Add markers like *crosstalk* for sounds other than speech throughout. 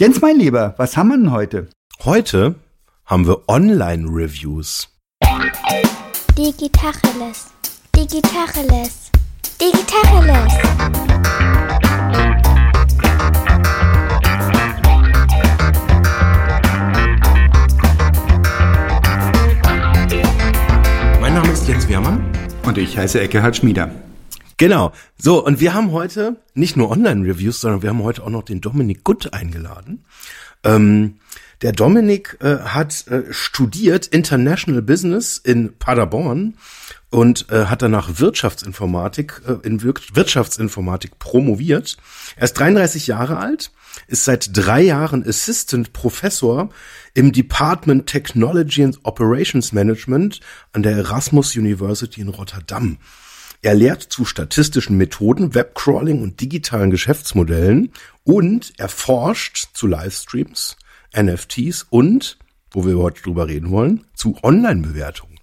Jens, mein Lieber, was haben wir denn heute? Heute haben wir Online-Reviews. Digitacheles. Digitacheles. Digitacheles. Mein Name ist Jens Wehrmann. Und ich heiße Eckehard Schmieder. Genau. So, und wir haben heute nicht nur Online-Reviews, sondern wir haben heute auch noch den Dominik Gutt eingeladen. Ähm, der Dominik äh, hat äh, studiert International Business in Paderborn und äh, hat danach Wirtschaftsinformatik äh, in Wir Wirtschaftsinformatik promoviert. Er ist 33 Jahre alt, ist seit drei Jahren Assistant Professor im Department Technology and Operations Management an der Erasmus University in Rotterdam. Er lehrt zu statistischen Methoden, Webcrawling und digitalen Geschäftsmodellen und er forscht zu Livestreams, NFTs und, wo wir heute drüber reden wollen, zu Online-Bewertungen.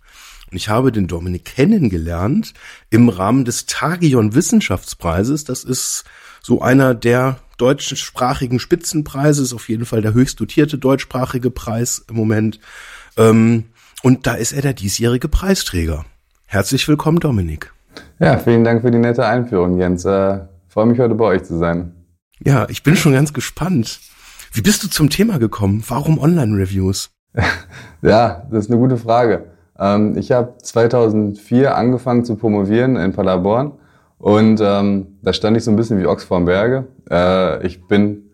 Und ich habe den Dominik kennengelernt im Rahmen des Tagion Wissenschaftspreises. Das ist so einer der deutschsprachigen Spitzenpreise, ist auf jeden Fall der höchst dotierte deutschsprachige Preis im Moment. Ähm, und da ist er der diesjährige Preisträger. Herzlich willkommen, Dominik. Ja, vielen Dank für die nette Einführung, Jens. Äh, freue mich heute bei euch zu sein. Ja, ich bin schon ganz gespannt. Wie bist du zum Thema gekommen? Warum Online-Reviews? *laughs* ja, das ist eine gute Frage. Ähm, ich habe 2004 angefangen zu promovieren in Paderborn und ähm, da stand ich so ein bisschen wie Ochs vorm Berge. Äh, ich bin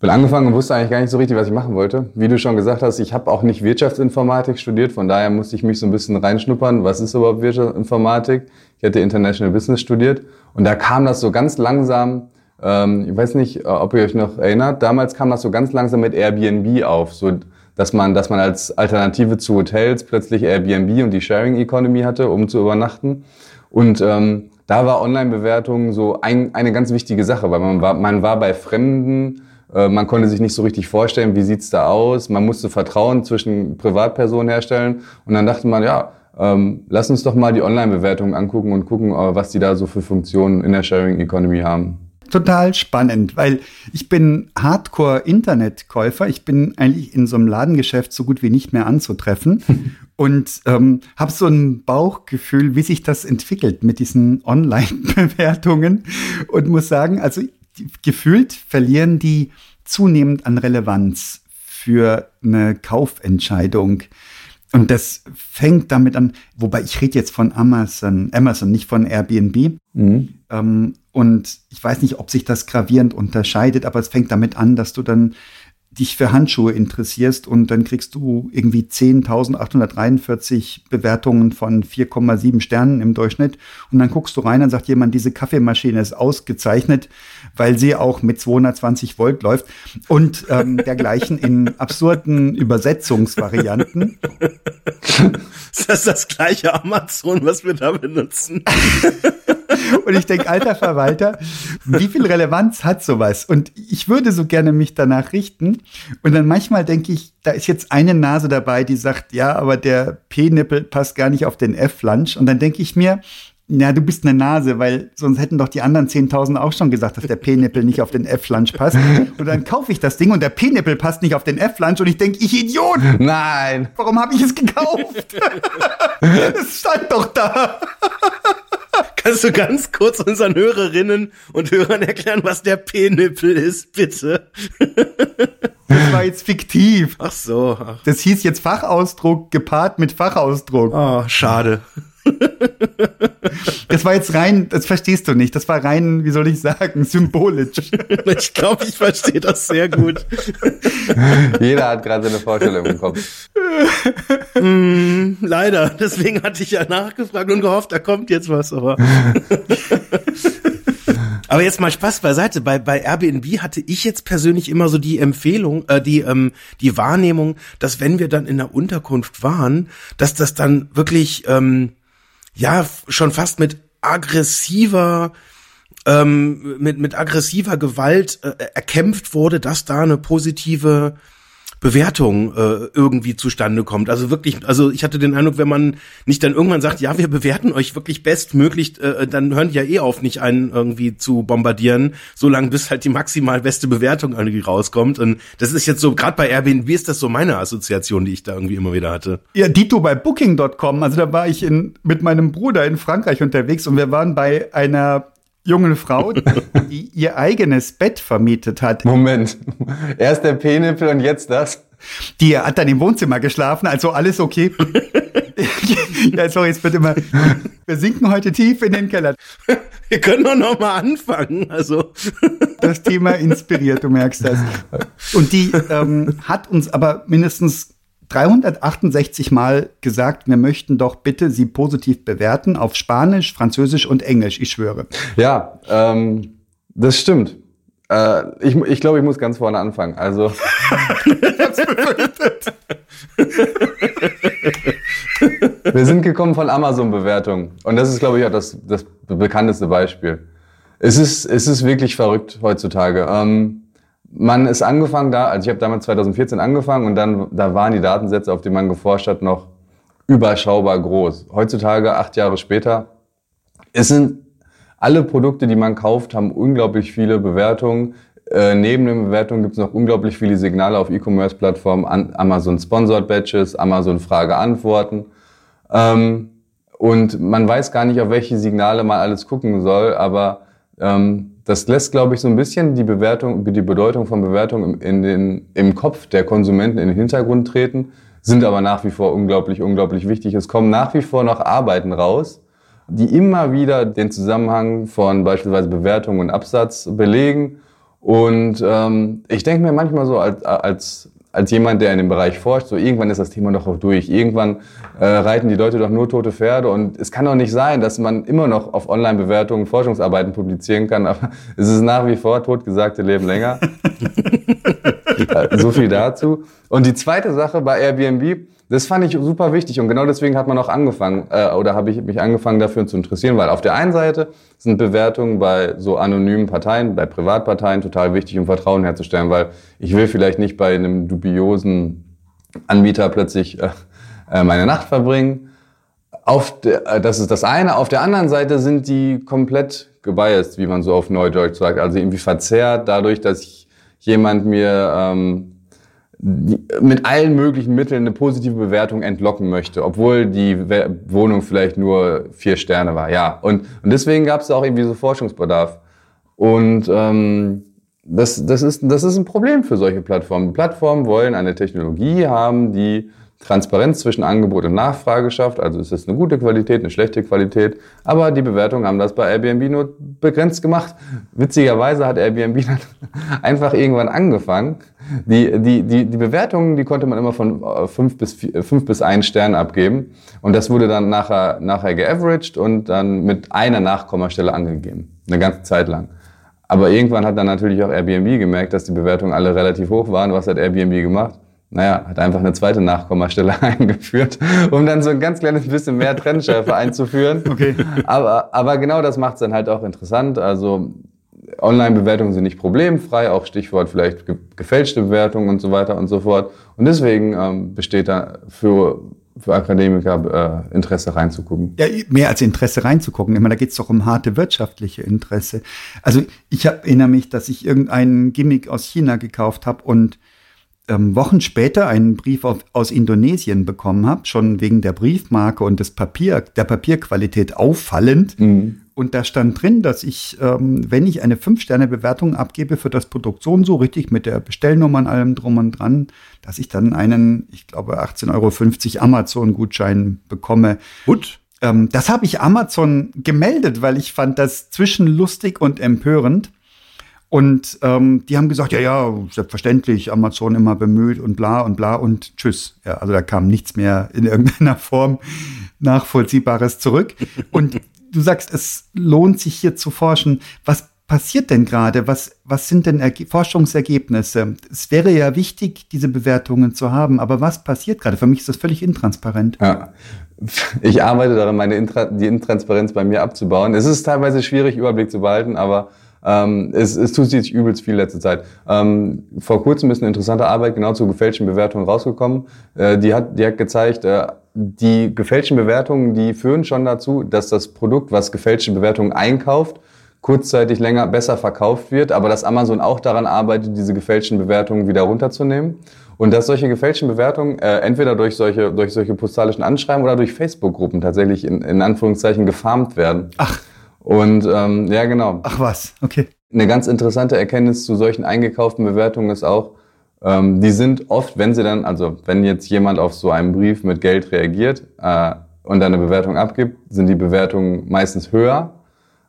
bin angefangen und wusste eigentlich gar nicht so richtig, was ich machen wollte. Wie du schon gesagt hast, ich habe auch nicht Wirtschaftsinformatik studiert, von daher musste ich mich so ein bisschen reinschnuppern, was ist überhaupt Wirtschaftsinformatik. Ich hatte International Business studiert und da kam das so ganz langsam, ähm, ich weiß nicht, äh, ob ihr euch noch erinnert, damals kam das so ganz langsam mit Airbnb auf, so dass man, dass man als Alternative zu Hotels plötzlich Airbnb und die Sharing Economy hatte, um zu übernachten. Und ähm, da war Online-Bewertung so ein, eine ganz wichtige Sache, weil man war, man war bei Fremden, man konnte sich nicht so richtig vorstellen, wie sieht's da aus. Man musste Vertrauen zwischen Privatpersonen herstellen. Und dann dachte man, ja, ähm, lass uns doch mal die Online-Bewertungen angucken und gucken, äh, was die da so für Funktionen in der Sharing Economy haben total spannend, weil ich bin Hardcore-Internetkäufer. Ich bin eigentlich in so einem Ladengeschäft so gut wie nicht mehr anzutreffen *laughs* und ähm, habe so ein Bauchgefühl, wie sich das entwickelt mit diesen Online-Bewertungen und muss sagen, also gefühlt verlieren die zunehmend an Relevanz für eine Kaufentscheidung. Und das fängt damit an, wobei ich rede jetzt von Amazon, Amazon, nicht von Airbnb. Mhm. Ähm, und ich weiß nicht, ob sich das gravierend unterscheidet, aber es fängt damit an, dass du dann dich für Handschuhe interessierst und dann kriegst du irgendwie 10.843 Bewertungen von 4,7 Sternen im Durchschnitt und dann guckst du rein, dann sagt jemand, diese Kaffeemaschine ist ausgezeichnet, weil sie auch mit 220 Volt läuft und ähm, dergleichen in absurden Übersetzungsvarianten. *laughs* Ist das das gleiche Amazon, was wir da benutzen? Und ich denke, alter Verwalter, wie viel Relevanz hat sowas? Und ich würde so gerne mich danach richten. Und dann manchmal denke ich, da ist jetzt eine Nase dabei, die sagt, ja, aber der P-Nippel passt gar nicht auf den F-Lunch. Und dann denke ich mir, ja, du bist eine Nase, weil sonst hätten doch die anderen 10.000 auch schon gesagt, dass der P-Nippel nicht auf den F-Lunch passt. *laughs* Und dann kaufe ich das Ding und der P-Nippel passt nicht auf den F-Lunch und ich denke, ich Idiot! Nein! Warum habe ich es gekauft? *laughs* Es stand doch da! Kannst du ganz kurz unseren Hörerinnen und Hörern erklären, was der P-Nippel ist, bitte? Das war jetzt fiktiv. Ach so. Ach. Das hieß jetzt Fachausdruck gepaart mit Fachausdruck. Oh, schade. Das war jetzt rein, das verstehst du nicht. Das war rein, wie soll ich sagen, symbolisch. Ich glaube, ich verstehe das sehr gut. Jeder hat gerade seine Vorstellung im Kopf. Mm, leider. Deswegen hatte ich ja nachgefragt und gehofft, da kommt jetzt was, aber. Aber jetzt mal Spaß beiseite. Bei, bei Airbnb hatte ich jetzt persönlich immer so die Empfehlung, äh, die, ähm, die Wahrnehmung, dass wenn wir dann in der Unterkunft waren, dass das dann wirklich ähm, ja schon fast mit aggressiver ähm, mit mit aggressiver Gewalt äh, erkämpft wurde, dass da eine positive Bewertung äh, irgendwie zustande kommt. Also wirklich, also ich hatte den Eindruck, wenn man nicht dann irgendwann sagt, ja, wir bewerten euch wirklich bestmöglich, äh, dann hören die ja eh auf, nicht einen irgendwie zu bombardieren, solange bis halt die maximal beste Bewertung irgendwie rauskommt. Und das ist jetzt so, gerade bei Airbnb ist das so meine Assoziation, die ich da irgendwie immer wieder hatte. Ja, Dito bei Booking.com, also da war ich in, mit meinem Bruder in Frankreich unterwegs und wir waren bei einer jungen Frau, die ihr eigenes Bett vermietet hat. Moment. Erst der Penipel und jetzt das? Die hat dann im Wohnzimmer geschlafen, also alles okay. ja, sorry, es wird immer. Wir sinken heute tief in den Keller. Wir können doch noch mal anfangen. Also das Thema inspiriert, du merkst das. Und die ähm, hat uns aber mindestens 368 Mal gesagt, wir möchten doch bitte Sie positiv bewerten auf Spanisch, Französisch und Englisch, ich schwöre. Ja, ähm, das stimmt. Äh, ich ich glaube, ich muss ganz vorne anfangen. Also. *laughs* Wir sind gekommen von Amazon-Bewertungen. Und das ist, glaube ich, auch das, das bekannteste Beispiel. Es ist, es ist wirklich verrückt heutzutage. Ähm, man ist angefangen da, also ich habe damals 2014 angefangen und dann da waren die Datensätze, auf die man geforscht hat, noch überschaubar groß. Heutzutage, acht Jahre später, es sind alle Produkte, die man kauft, haben unglaublich viele Bewertungen. Äh, neben den Bewertungen gibt es noch unglaublich viele Signale auf E-Commerce-Plattformen, Amazon Sponsored Badges, Amazon Frage-Antworten. Ähm, und man weiß gar nicht, auf welche Signale man alles gucken soll, aber ähm, das lässt, glaube ich, so ein bisschen die Bewertung, die Bedeutung von Bewertung in den, im Kopf der Konsumenten in den Hintergrund treten, sind aber nach wie vor unglaublich, unglaublich wichtig. Es kommen nach wie vor noch Arbeiten raus, die immer wieder den Zusammenhang von beispielsweise Bewertung und Absatz belegen. Und ähm, ich denke mir manchmal so als, als als jemand, der in dem Bereich forscht, so irgendwann ist das Thema doch auch durch. Irgendwann äh, reiten die Leute doch nur tote Pferde und es kann doch nicht sein, dass man immer noch auf Online-Bewertungen Forschungsarbeiten publizieren kann, aber *laughs* es ist nach wie vor totgesagte Leben länger. *laughs* so viel dazu. Und die zweite Sache bei Airbnb, das fand ich super wichtig und genau deswegen hat man auch angefangen äh, oder habe ich mich angefangen dafür zu interessieren, weil auf der einen Seite sind Bewertungen bei so anonymen Parteien, bei Privatparteien total wichtig, um Vertrauen herzustellen, weil ich will vielleicht nicht bei einem dubiosen Anbieter plötzlich äh, äh meine Nacht verbringen. Auf der, äh, das ist das eine. Auf der anderen Seite sind die komplett gebiased, wie man so auf Neudeutsch sagt, also irgendwie verzerrt dadurch, dass jemand mir ähm, mit allen möglichen Mitteln eine positive Bewertung entlocken möchte, obwohl die Wohnung vielleicht nur vier Sterne war. Ja, und, und deswegen gab es auch irgendwie so Forschungsbedarf. Und ähm, das, das, ist, das ist ein Problem für solche Plattformen. Plattformen wollen eine Technologie haben, die Transparenz zwischen Angebot und Nachfrage schafft. Also ist es eine gute Qualität, eine schlechte Qualität. Aber die Bewertungen haben das bei Airbnb nur begrenzt gemacht. Witzigerweise hat Airbnb *laughs* dann einfach irgendwann angefangen. Die, die, die, die Bewertungen, die konnte man immer von äh, fünf bis, vier, fünf bis ein Stern abgeben. Und das wurde dann nachher, nachher geaveraged und dann mit einer Nachkommastelle angegeben. Eine ganze Zeit lang. Aber irgendwann hat dann natürlich auch Airbnb gemerkt, dass die Bewertungen alle relativ hoch waren. Was hat Airbnb gemacht? Naja, hat einfach eine zweite Nachkommastelle *laughs* eingeführt, um dann so ein ganz kleines bisschen mehr Trennschärfe einzuführen. *laughs* Okay. Aber, aber genau das macht es dann halt auch interessant. Also Online-Bewertungen sind nicht problemfrei, auch Stichwort vielleicht ge gefälschte Bewertungen und so weiter und so fort. Und deswegen ähm, besteht da für für Akademiker äh, Interesse reinzugucken. Ja, mehr als Interesse reinzugucken. Ich meine, da geht es doch um harte wirtschaftliche Interesse. Also ich hab, erinnere mich, dass ich irgendeinen Gimmick aus China gekauft habe und ähm, Wochen später einen Brief auf, aus Indonesien bekommen habe, schon wegen der Briefmarke und des Papier, der Papierqualität auffallend. Mhm. Und da stand drin, dass ich, ähm, wenn ich eine Fünf-Sterne-Bewertung abgebe für das Produkt so und so richtig mit der Bestellnummer und allem drum und dran, dass ich dann einen, ich glaube, 18,50 Euro Amazon-Gutschein bekomme. Gut. Ähm, das habe ich Amazon gemeldet, weil ich fand das zwischenlustig und empörend. Und ähm, die haben gesagt, ja, ja, selbstverständlich, Amazon immer bemüht und bla und bla und tschüss. Ja, also da kam nichts mehr in irgendeiner *laughs* Form Nachvollziehbares zurück. Und du sagst, es lohnt sich hier zu forschen. Was passiert denn gerade? Was, was sind denn Erge Forschungsergebnisse? Es wäre ja wichtig, diese Bewertungen zu haben, aber was passiert gerade? Für mich ist das völlig intransparent. Ja. Ich arbeite daran, meine Intra die Intransparenz bei mir abzubauen. Es ist teilweise schwierig, Überblick zu behalten, aber Ähm, es, es tut sich übelst viel letzte Zeit. Ähm, vor kurzem ist eine interessante Arbeit genau zu gefälschten Bewertungen rausgekommen. Äh, die, hat, die hat gezeigt, äh, die gefälschten Bewertungen, die führen schon dazu, dass das Produkt, was gefälschte Bewertungen einkauft, kurzzeitig länger besser verkauft wird, aber dass Amazon auch daran arbeitet, diese gefälschten Bewertungen wieder runterzunehmen. Und dass solche gefälschten Bewertungen äh, entweder durch solche, durch solche postalischen Anschreiben oder durch Facebook-Gruppen tatsächlich in, in Anführungszeichen gefarmt werden. Ach. Und ähm, ja, genau. Ach was, okay. Eine ganz interessante Erkenntnis zu solchen eingekauften Bewertungen ist auch, ähm, die sind oft, wenn sie dann, also wenn jetzt jemand auf so einen Brief mit Geld reagiert äh, und dann eine Bewertung abgibt, sind die Bewertungen meistens höher.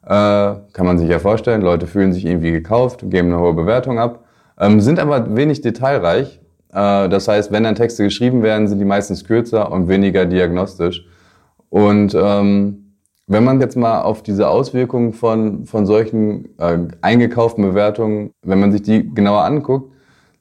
Äh, kann man sich ja vorstellen. Leute fühlen sich irgendwie gekauft, geben eine hohe Bewertung ab, ähm, sind aber wenig detailreich. Äh, das heißt, wenn dann Texte geschrieben werden, sind die meistens kürzer und weniger diagnostisch. Und ähm, wenn man jetzt mal auf diese Auswirkungen von, von solchen äh, eingekauften Bewertungen, wenn man sich die genauer anguckt,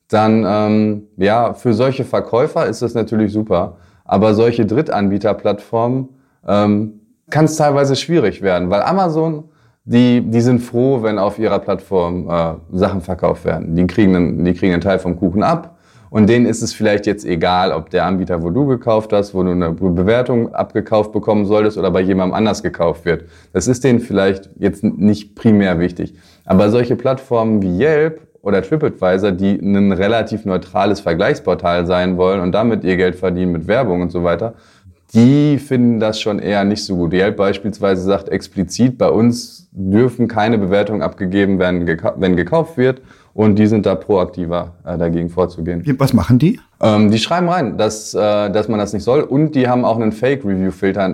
dann ähm, ja, für solche Verkäufer ist das natürlich super. Aber solche Drittanbieterplattformen ähm, kann es teilweise schwierig werden, weil Amazon, die, die sind froh, wenn auf ihrer Plattform äh, Sachen verkauft werden. Die kriegen, einen, die kriegen einen Teil vom Kuchen ab und denen ist es vielleicht jetzt egal, ob der Anbieter, wo du gekauft hast, wo du eine Bewertung abgekauft bekommen solltest oder bei jemandem anders gekauft wird. Das ist denen vielleicht jetzt nicht primär wichtig. Aber solche Plattformen wie Yelp oder TripAdvisor, die ein relativ neutrales Vergleichsportal sein wollen und damit ihr Geld verdienen mit Werbung und so weiter, die finden das schon eher nicht so gut. Yelp beispielsweise sagt explizit, bei uns dürfen keine Bewertungen abgegeben werden, wenn gekauft wird. Und die sind da proaktiver äh, dagegen vorzugehen. Was machen die? Ähm, die schreiben rein, dass, äh, dass man das nicht soll. Und die haben auch einen Fake-Review-Filter,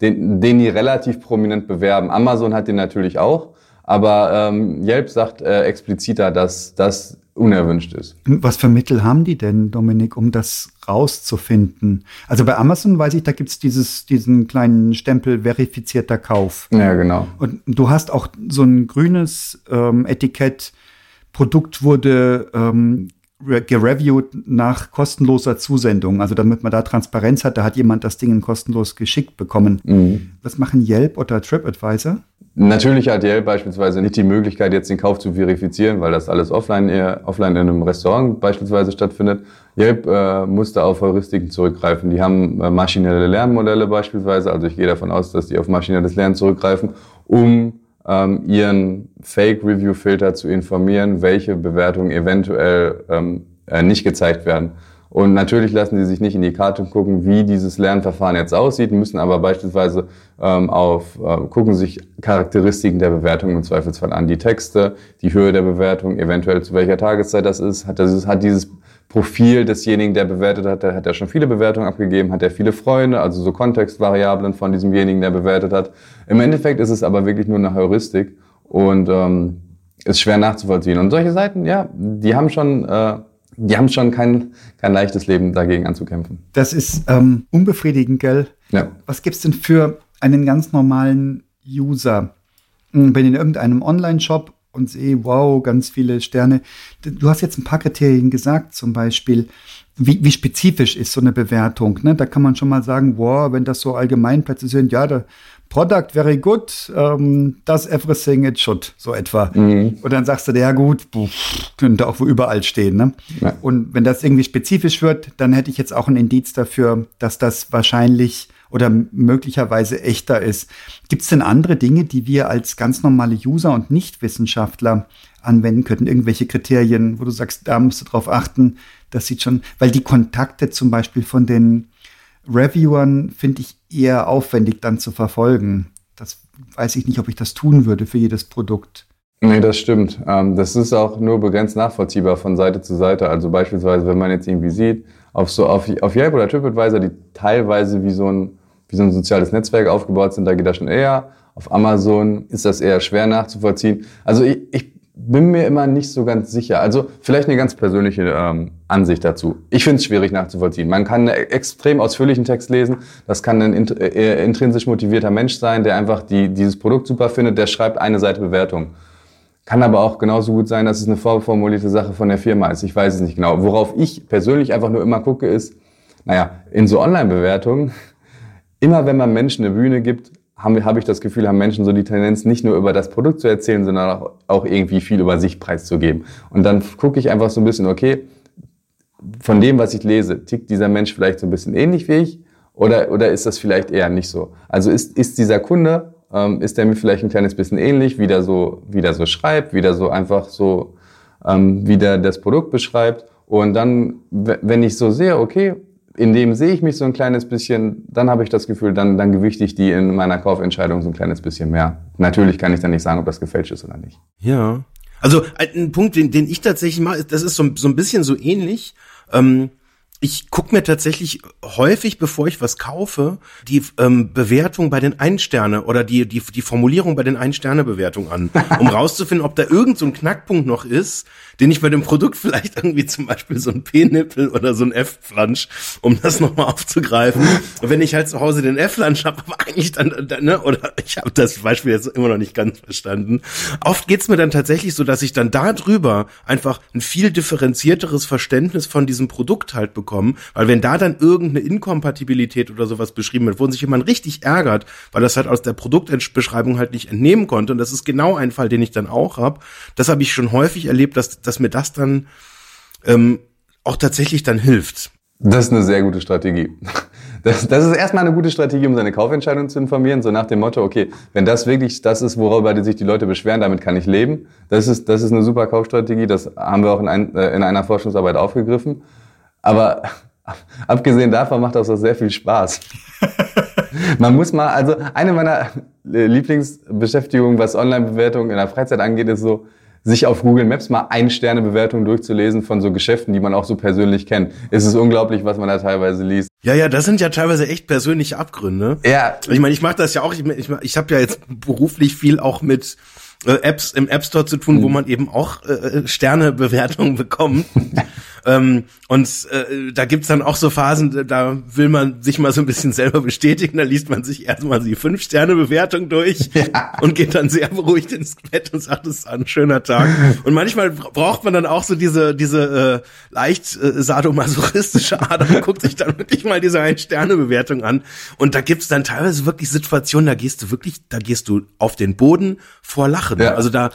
den, den die relativ prominent bewerben. Amazon hat den natürlich auch. Aber ähm, Yelp sagt äh, expliziter, dass das unerwünscht ist. Was für Mittel haben die denn, Dominik, um das rauszufinden? Also bei Amazon weiß ich, da gibt's dieses, diesen kleinen Stempel verifizierter Kauf. Ja, genau. Und du hast auch so ein grünes ähm, Etikett, Produkt wurde ähm, gereviewt nach kostenloser Zusendung. Also damit man da Transparenz hat, da hat jemand das Ding kostenlos geschickt bekommen. Mhm. Was machen Yelp oder TripAdvisor? Natürlich hat Yelp beispielsweise nicht die Möglichkeit, jetzt den Kauf zu verifizieren, weil das alles offline, eher, offline in einem Restaurant beispielsweise stattfindet. Yelp äh, musste auf Heuristiken zurückgreifen. Die haben äh, maschinelle Lernmodelle beispielsweise. Also ich gehe davon aus, dass die auf maschinelles Lernen zurückgreifen, um ähm, ihren Fake-Review-Filter zu informieren, welche Bewertungen eventuell ähm, äh, nicht gezeigt werden. Und natürlich lassen sie sich nicht in die Karte gucken, wie dieses Lernverfahren jetzt aussieht, müssen aber beispielsweise ähm, auf äh, gucken sich Charakteristiken der Bewertung im Zweifelsfall an, die Texte, die Höhe der Bewertung, eventuell zu welcher Tageszeit das ist, hat, das, hat dieses Profil desjenigen, der bewertet hat, der hat ja schon viele Bewertungen abgegeben, hat er viele Freunde, also so Kontextvariablen von diesemjenigen, der bewertet hat. Im Endeffekt ist es aber wirklich nur eine Heuristik und ähm, ist schwer nachzuvollziehen. Und solche Seiten, ja, die haben schon, äh, die haben schon kein, kein leichtes Leben dagegen anzukämpfen. Das ist ähm, unbefriedigend, gell? Ja. Was gibt's denn für einen ganz normalen User? Hm, wenn in irgendeinem Online-Shop und sehe, wow, ganz viele Sterne. Du hast jetzt ein paar Kriterien gesagt, zum Beispiel, wie, wie spezifisch ist so eine Bewertung. Ne? Da kann man schon mal sagen, wow, wenn das so Allgemeinplätze sind, ja, der Product very good, ähm, does everything it should, so etwa. Mhm. Und dann sagst du, ja gut, könnte auch wo überall stehen. Ne? Ja. Und wenn das irgendwie spezifisch wird, dann hätte ich jetzt auch ein Indiz dafür, dass das wahrscheinlich oder möglicherweise echter ist. Gibt es denn andere Dinge, die wir als ganz normale User und Nichtwissenschaftler anwenden könnten? Irgendwelche Kriterien, wo du sagst, da musst du drauf achten, das sieht schon, weil die Kontakte zum Beispiel von den Reviewern finde ich eher aufwendig dann zu verfolgen. Das weiß ich nicht, ob ich das tun würde für jedes Produkt. Nee, das stimmt. Ähm, das ist auch nur begrenzt nachvollziehbar von Seite zu Seite. Also beispielsweise, wenn man jetzt irgendwie sieht, auf so auf, auf Yelp oder TripAdvisor, die teilweise wie so ein wie so ein soziales Netzwerk aufgebaut sind, da geht das schon eher. Auf Amazon ist das eher schwer nachzuvollziehen. Also ich, ich bin mir immer nicht so ganz sicher. Also vielleicht eine ganz persönliche ähm, Ansicht dazu. Ich finde es schwierig nachzuvollziehen. Man kann einen extrem ausführlichen Text lesen. Das kann ein int äh, intrinsisch motivierter Mensch sein, der einfach die, dieses Produkt super findet. Der schreibt eine Seite Bewertung. Kann aber auch genauso gut sein, dass es eine vorformulierte Sache von der Firma ist. Ich weiß es nicht genau. Worauf ich persönlich einfach nur immer gucke, ist, naja, in so Online-Bewertungen, immer wenn man Menschen eine Bühne gibt, habe hab ich das Gefühl, haben Menschen so die Tendenz, nicht nur über das Produkt zu erzählen, sondern auch, auch irgendwie viel über sich preiszugeben. Und dann gucke ich einfach so ein bisschen, okay, von dem, was ich lese, tickt dieser Mensch vielleicht so ein bisschen ähnlich wie ich oder, oder ist das vielleicht eher nicht so? Also ist, ist dieser Kunde, ähm, ist der mir vielleicht ein kleines bisschen ähnlich, wie der so, wie der so schreibt, wie der so einfach so, ähm, wie der das Produkt beschreibt. Und dann, wenn ich so sehe, okay, in dem sehe ich mich so ein kleines bisschen, dann habe ich das Gefühl, dann, dann gewichte ich die in meiner Kaufentscheidung so ein kleines bisschen mehr. Natürlich kann ich dann nicht sagen, ob das gefälscht ist oder nicht. Ja. Also ein Punkt, den, den ich tatsächlich mache, das ist so, so ein bisschen so ähnlich. Ähm, ich gucke mir tatsächlich häufig, bevor ich was kaufe, die ähm, Bewertung bei den Ein-Sterne oder die, die, die Formulierung bei den Ein-Sterne-Bewertungen an, *laughs* um rauszufinden, ob da irgend so ein Knackpunkt noch ist, den ich bei dem Produkt vielleicht irgendwie zum Beispiel so ein P-Nippel oder so ein F-Flansch, um das nochmal aufzugreifen. Und *laughs* wenn ich halt zu Hause den F-Flansch habe, aber eigentlich dann, dann ne, oder ich habe das Beispiel jetzt immer noch nicht ganz verstanden. Oft geht's mir dann tatsächlich so, dass ich dann da drüber einfach ein viel differenzierteres Verständnis von diesem Produkt halt bekomme bekommen, weil wenn da dann irgendeine Inkompatibilität oder sowas beschrieben wird, wo sich jemand richtig ärgert, weil das halt aus der Produktbeschreibung halt nicht entnehmen konnte, und das ist genau ein Fall, den ich dann auch habe, das habe ich schon häufig erlebt, dass, dass mir das dann ähm, auch tatsächlich dann hilft. Das ist eine sehr gute Strategie. Das, das ist erstmal eine gute Strategie, um seine Kaufentscheidung zu informieren, so nach dem Motto, okay, wenn das wirklich das ist, worüber sich die Leute beschweren, damit kann ich leben. Das ist, das ist eine super Kaufstrategie, das haben wir auch in, ein, äh, in einer Forschungsarbeit aufgegriffen. Aber *laughs* abgesehen davon macht das auch sehr viel Spaß. *laughs* Man muss mal, also eine meiner Lieblingsbeschäftigungen, was Online-Bewertungen in der Freizeit angeht, ist so, sich auf Google Maps mal Ein-Sterne-Bewertungen durchzulesen von so Geschäften, die man auch so persönlich kennt. Es ist unglaublich, was man da teilweise liest. Ja, ja, das sind ja teilweise echt persönliche Abgründe. Ja. Ich meine, ich mache das ja auch, ich, ich, ich habe ja jetzt beruflich viel auch mit äh, Apps im App Store zu tun, mhm. wo man eben auch äh, Sternebewertungen bekommt. *laughs* Ähm, und äh, da gibt's dann auch so Phasen, da will man sich mal so ein bisschen selber bestätigen, da liest man sich erstmal die Fünf-Sterne-Bewertung durch ja. und geht dann sehr beruhigt ins Bett und sagt, es ist ein schöner Tag. Und manchmal braucht man dann auch so diese, diese äh, leicht äh, sadomasochistische Art und guckt sich dann wirklich mal diese Ein-Sterne-Bewertung an. Und da gibt's dann teilweise wirklich Situationen, da gehst du wirklich, da gehst du auf den Boden vor Lachen. Ja. Also da,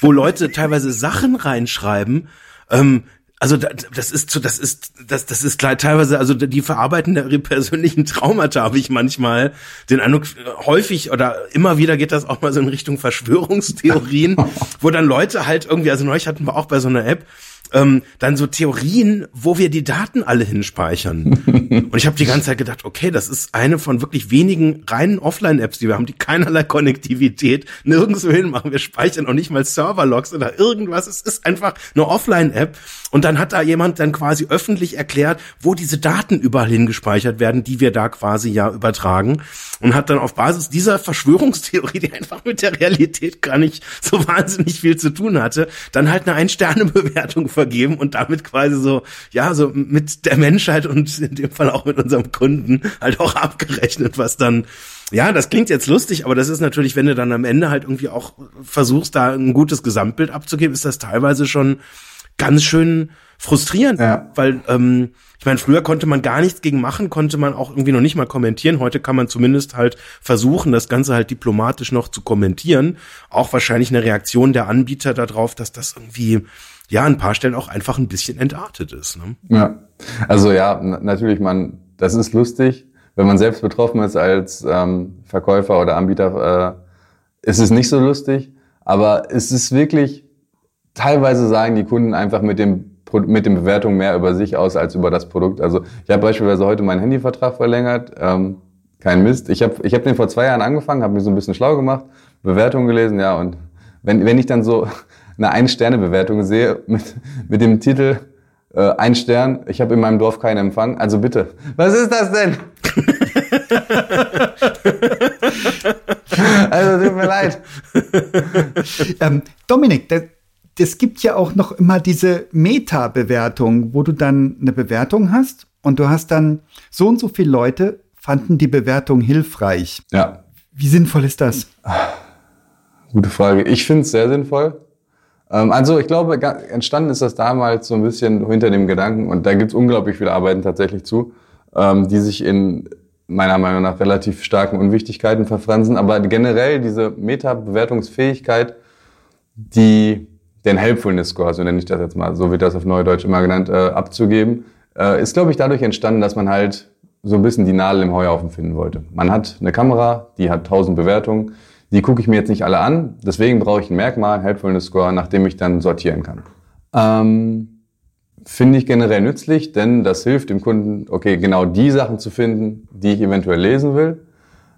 wo Leute teilweise Sachen reinschreiben, ähm, also das ist das ist, das, das ist teilweise, also die verarbeiten ihre persönlichen Traumata, habe ich manchmal den Eindruck, häufig oder immer wieder geht das auch mal so in Richtung Verschwörungstheorien, wo dann Leute halt irgendwie, also neulich hatten wir auch bei so einer App, ähm, dann so Theorien, wo wir die Daten alle hinspeichern. *laughs* Und ich habe die ganze Zeit gedacht, okay, das ist eine von wirklich wenigen reinen Offline-Apps, die wir haben, die keinerlei Konnektivität nirgendwo hin machen. Wir speichern auch nicht mal Serverlogs oder irgendwas. Es ist einfach eine Offline-App. Und dann hat da jemand dann quasi öffentlich erklärt, wo diese Daten überall hingespeichert werden, die wir da quasi ja übertragen. Und hat dann auf Basis dieser Verschwörungstheorie, die einfach mit der Realität gar nicht so wahnsinnig viel zu tun hatte, dann halt eine Ein-Sterne-Bewertung vergeben und damit quasi so, ja, so mit der Menschheit und in dem Fall auch mit unserem Kunden halt auch abgerechnet, was dann ja, das klingt jetzt lustig, aber das ist natürlich, wenn du dann am Ende halt irgendwie auch versuchst, da ein gutes Gesamtbild abzugeben, ist das teilweise schon ganz schön frustrierend, ja. weil ähm, ich meine, früher konnte man gar nichts gegen machen, konnte man auch irgendwie noch nicht mal kommentieren. Heute kann man zumindest halt versuchen, das Ganze halt diplomatisch noch zu kommentieren. Auch wahrscheinlich eine Reaktion der Anbieter darauf, dass das irgendwie ja an ein paar Stellen auch einfach ein bisschen entartet ist. Ne? Ja, also ja, natürlich, man, das ist lustig, wenn man selbst betroffen ist als ähm, Verkäufer oder Anbieter, äh, ist es nicht so lustig, aber es ist wirklich, teilweise sagen die Kunden einfach mit dem mit den Bewertungen mehr über sich aus als über das Produkt. Also ich habe beispielsweise heute meinen Handyvertrag verlängert. Ähm, kein Mist. Ich habe ich hab den vor zwei Jahren angefangen, habe mir so ein bisschen schlau gemacht, Bewertungen gelesen, ja, und wenn, wenn ich dann so eine Ein-Sterne-Bewertung sehe mit, mit dem Titel äh, Ein Stern, ich habe in meinem Dorf keinen Empfang. Also bitte, was ist das denn? *laughs* also tut mir leid. ähm, Dominik, das, das gibt ja auch noch immer diese Meta-Bewertung, wo du dann eine Bewertung hast und du hast dann so und so viele Leute fanden die Bewertung hilfreich. Ja. Wie sinnvoll ist das? Gute Frage. Ich finde es sehr sinnvoll. Ähm, also ich glaube, entstanden ist das damals so ein bisschen hinter dem Gedanken und da gibt es unglaublich viele Arbeiten tatsächlich zu, ähm, die sich in meiner Meinung nach relativ starken Unwichtigkeiten verfransen. Aber generell diese Meta-Bewertungsfähigkeit, die den Helpfulness Score, so nenne ich das jetzt mal, so wird das auf Neudeutsch immer genannt, äh, abzugeben, äh, ist, glaube ich, dadurch entstanden, dass man halt so ein bisschen die Nadel im Heuhaufen finden wollte. Man hat eine Kamera, die hat 1000 Bewertungen, die gucke ich mir jetzt nicht alle an, deswegen brauche ich ein Merkmal, Helpfulness Score, nach dem ich dann sortieren kann. Ähm, Finde ich generell nützlich, denn das hilft dem Kunden, okay, genau die Sachen zu finden, die ich eventuell lesen will.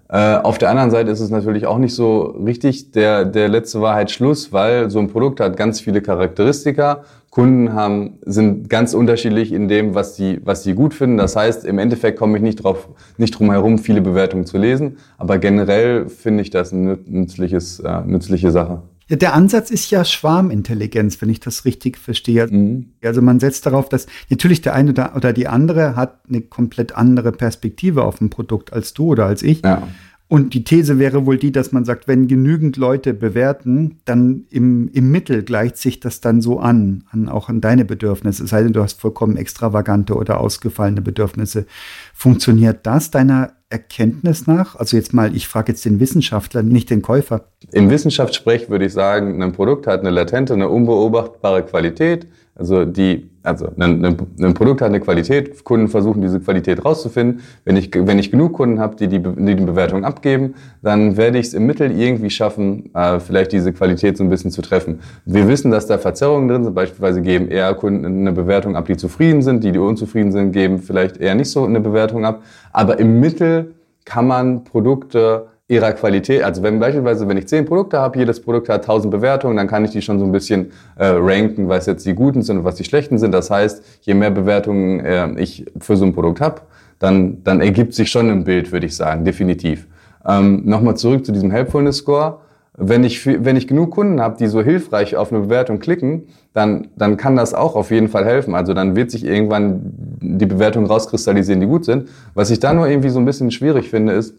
Äh, auf der anderen Seite ist es natürlich auch nicht so richtig der, der letzte Wahrheitsschluss, weil so ein Produkt hat ganz viele Charakteristika. Kunden haben, sind ganz unterschiedlich in dem, was sie, was sie gut finden. Das heißt, im Endeffekt komme ich nicht drauf, nicht drum herum, viele Bewertungen zu lesen. Aber generell finde ich das eine nützliches, äh, nützliche Sache. Ja, der Ansatz ist ja Schwarmintelligenz, wenn ich das richtig verstehe. Mhm. Also man setzt darauf, dass natürlich der eine oder die andere hat eine komplett andere Perspektive auf ein Produkt als du oder als ich. Ja. Und die These wäre wohl die, dass man sagt, wenn genügend Leute bewerten, dann im, im Mittel gleicht sich das dann so an, an auch an deine Bedürfnisse. Es sei denn, du hast vollkommen extravagante oder ausgefallene Bedürfnisse. Funktioniert das deiner Erkenntnis nach? Also jetzt mal, ich frage jetzt den Wissenschaftler, nicht den Käufer. Im Wissenschaftssprech würde ich sagen, ein Produkt hat eine latente, eine unbeobachtbare Qualität. Also die, also ein, ein, Produkt hat eine Qualität. Kunden versuchen diese Qualität rauszufinden. Wenn ich, wenn ich genug Kunden habe, die die, die, die Bewertung abgeben, dann werde ich es im Mittel irgendwie schaffen, äh, vielleicht diese Qualität so ein bisschen zu treffen. Wir wissen, dass da Verzerrungen drin sind. Beispielsweise geben eher Kunden eine Bewertung ab, die zufrieden sind. Die, die unzufrieden sind, geben vielleicht eher nicht so eine Bewertung ab. Aber im Mittel kann man Produkte ihrer Qualität, also wenn beispielsweise, wenn ich zehn Produkte habe, jedes Produkt hat 1000 Bewertungen, dann kann ich die schon so ein bisschen äh, ranken, was jetzt die guten sind und was die schlechten sind. Das heißt, je mehr Bewertungen äh, ich für so ein Produkt habe, dann, dann ergibt sich schon ein Bild, würde ich sagen, definitiv. Ähm, Nochmal zurück zu diesem Helpfulness Score. Wenn ich, wenn ich genug Kunden habe, die so hilfreich auf eine Bewertung klicken, dann, dann kann das auch auf jeden Fall helfen. Also dann wird sich irgendwann die Bewertungen rauskristallisieren, die gut sind. Was ich da nur irgendwie so ein bisschen schwierig finde, ist,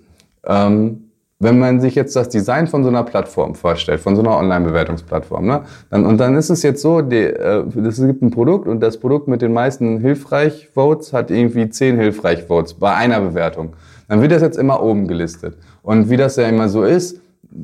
ähm, wenn man sich jetzt das Design von so einer Plattform vorstellt, von so einer Online-Bewertungsplattform, ne, dann, und dann ist es jetzt so, die, äh, es gibt ein Produkt und das Produkt mit den meisten Hilfreich-Votes hat irgendwie zehn Hilfreich-Votes bei einer Bewertung. Dann wird das jetzt immer oben gelistet. Und wie das ja immer so ist,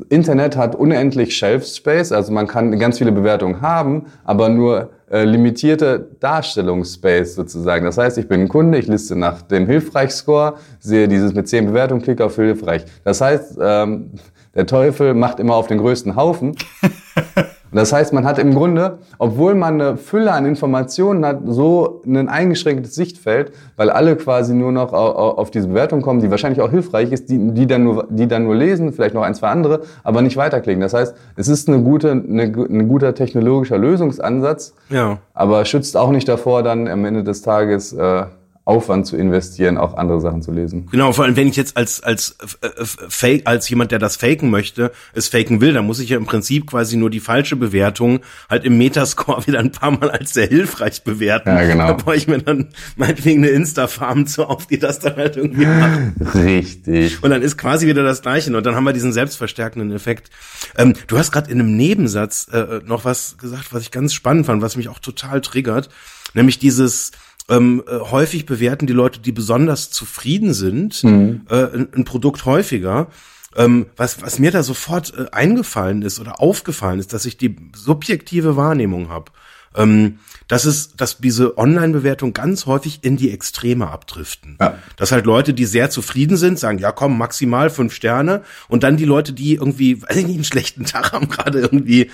Internet hat unendlich Shelf Space, also man kann ganz viele Bewertungen haben, aber nur äh, limitierte Darstellungsspace sozusagen. Das heißt, ich bin ein Kunde, ich liste nach dem Hilfreich-Score, sehe dieses mit 10 Bewertungen, klicke auf Hilfreich. Das heißt, ähm, der Teufel macht immer auf den größten Haufen. *laughs* Das heißt, man hat im Grunde, obwohl man eine Fülle an Informationen hat, so ein eingeschränktes Sichtfeld, weil alle quasi nur noch auf diese Bewertung kommen, die wahrscheinlich auch hilfreich ist, die, die, dann, nur, die dann nur lesen, vielleicht noch ein, zwei andere, aber nicht weiterklicken. Das heißt, es ist eine gute, eine, ein guter technologischer Lösungsansatz, ja. aber schützt auch nicht davor, dann am Ende des Tages äh, Aufwand zu investieren, auch andere Sachen zu lesen. Genau, vor allem wenn ich jetzt als als äh, äh, Fake als jemand, der das faken möchte, es faken will, dann muss ich ja im Prinzip quasi nur die falsche Bewertung halt im Metascore *laughs* wieder ein paar Mal als sehr hilfreich bewerten. Ja, genau. Da baue ich mir dann meinetwegen eine Insta-Farm zu auf, die das dann halt irgendwie macht. Richtig. Und dann ist quasi wieder das Gleiche und dann haben wir diesen selbstverstärkenden Effekt. Ähm, du hast gerade in einem Nebensatz äh, noch was gesagt, was ich ganz spannend fand, was mich auch total triggert, nämlich dieses ähm, äh, häufig bewerten die Leute, die besonders zufrieden sind, mhm. äh, ein, ein, Produkt häufiger. Ähm, was, was mir da sofort äh, eingefallen ist oder aufgefallen ist, dass ich die subjektive Wahrnehmung habe. Ähm, das ist, dass diese Online-Bewertung ganz häufig in die Extreme abdriften. Ja. Dass halt Leute, die sehr zufrieden sind, sagen, ja komm, maximal fünf Sterne. Und dann die Leute, die irgendwie, weiß ich nicht, einen schlechten Tag haben, *laughs* gerade irgendwie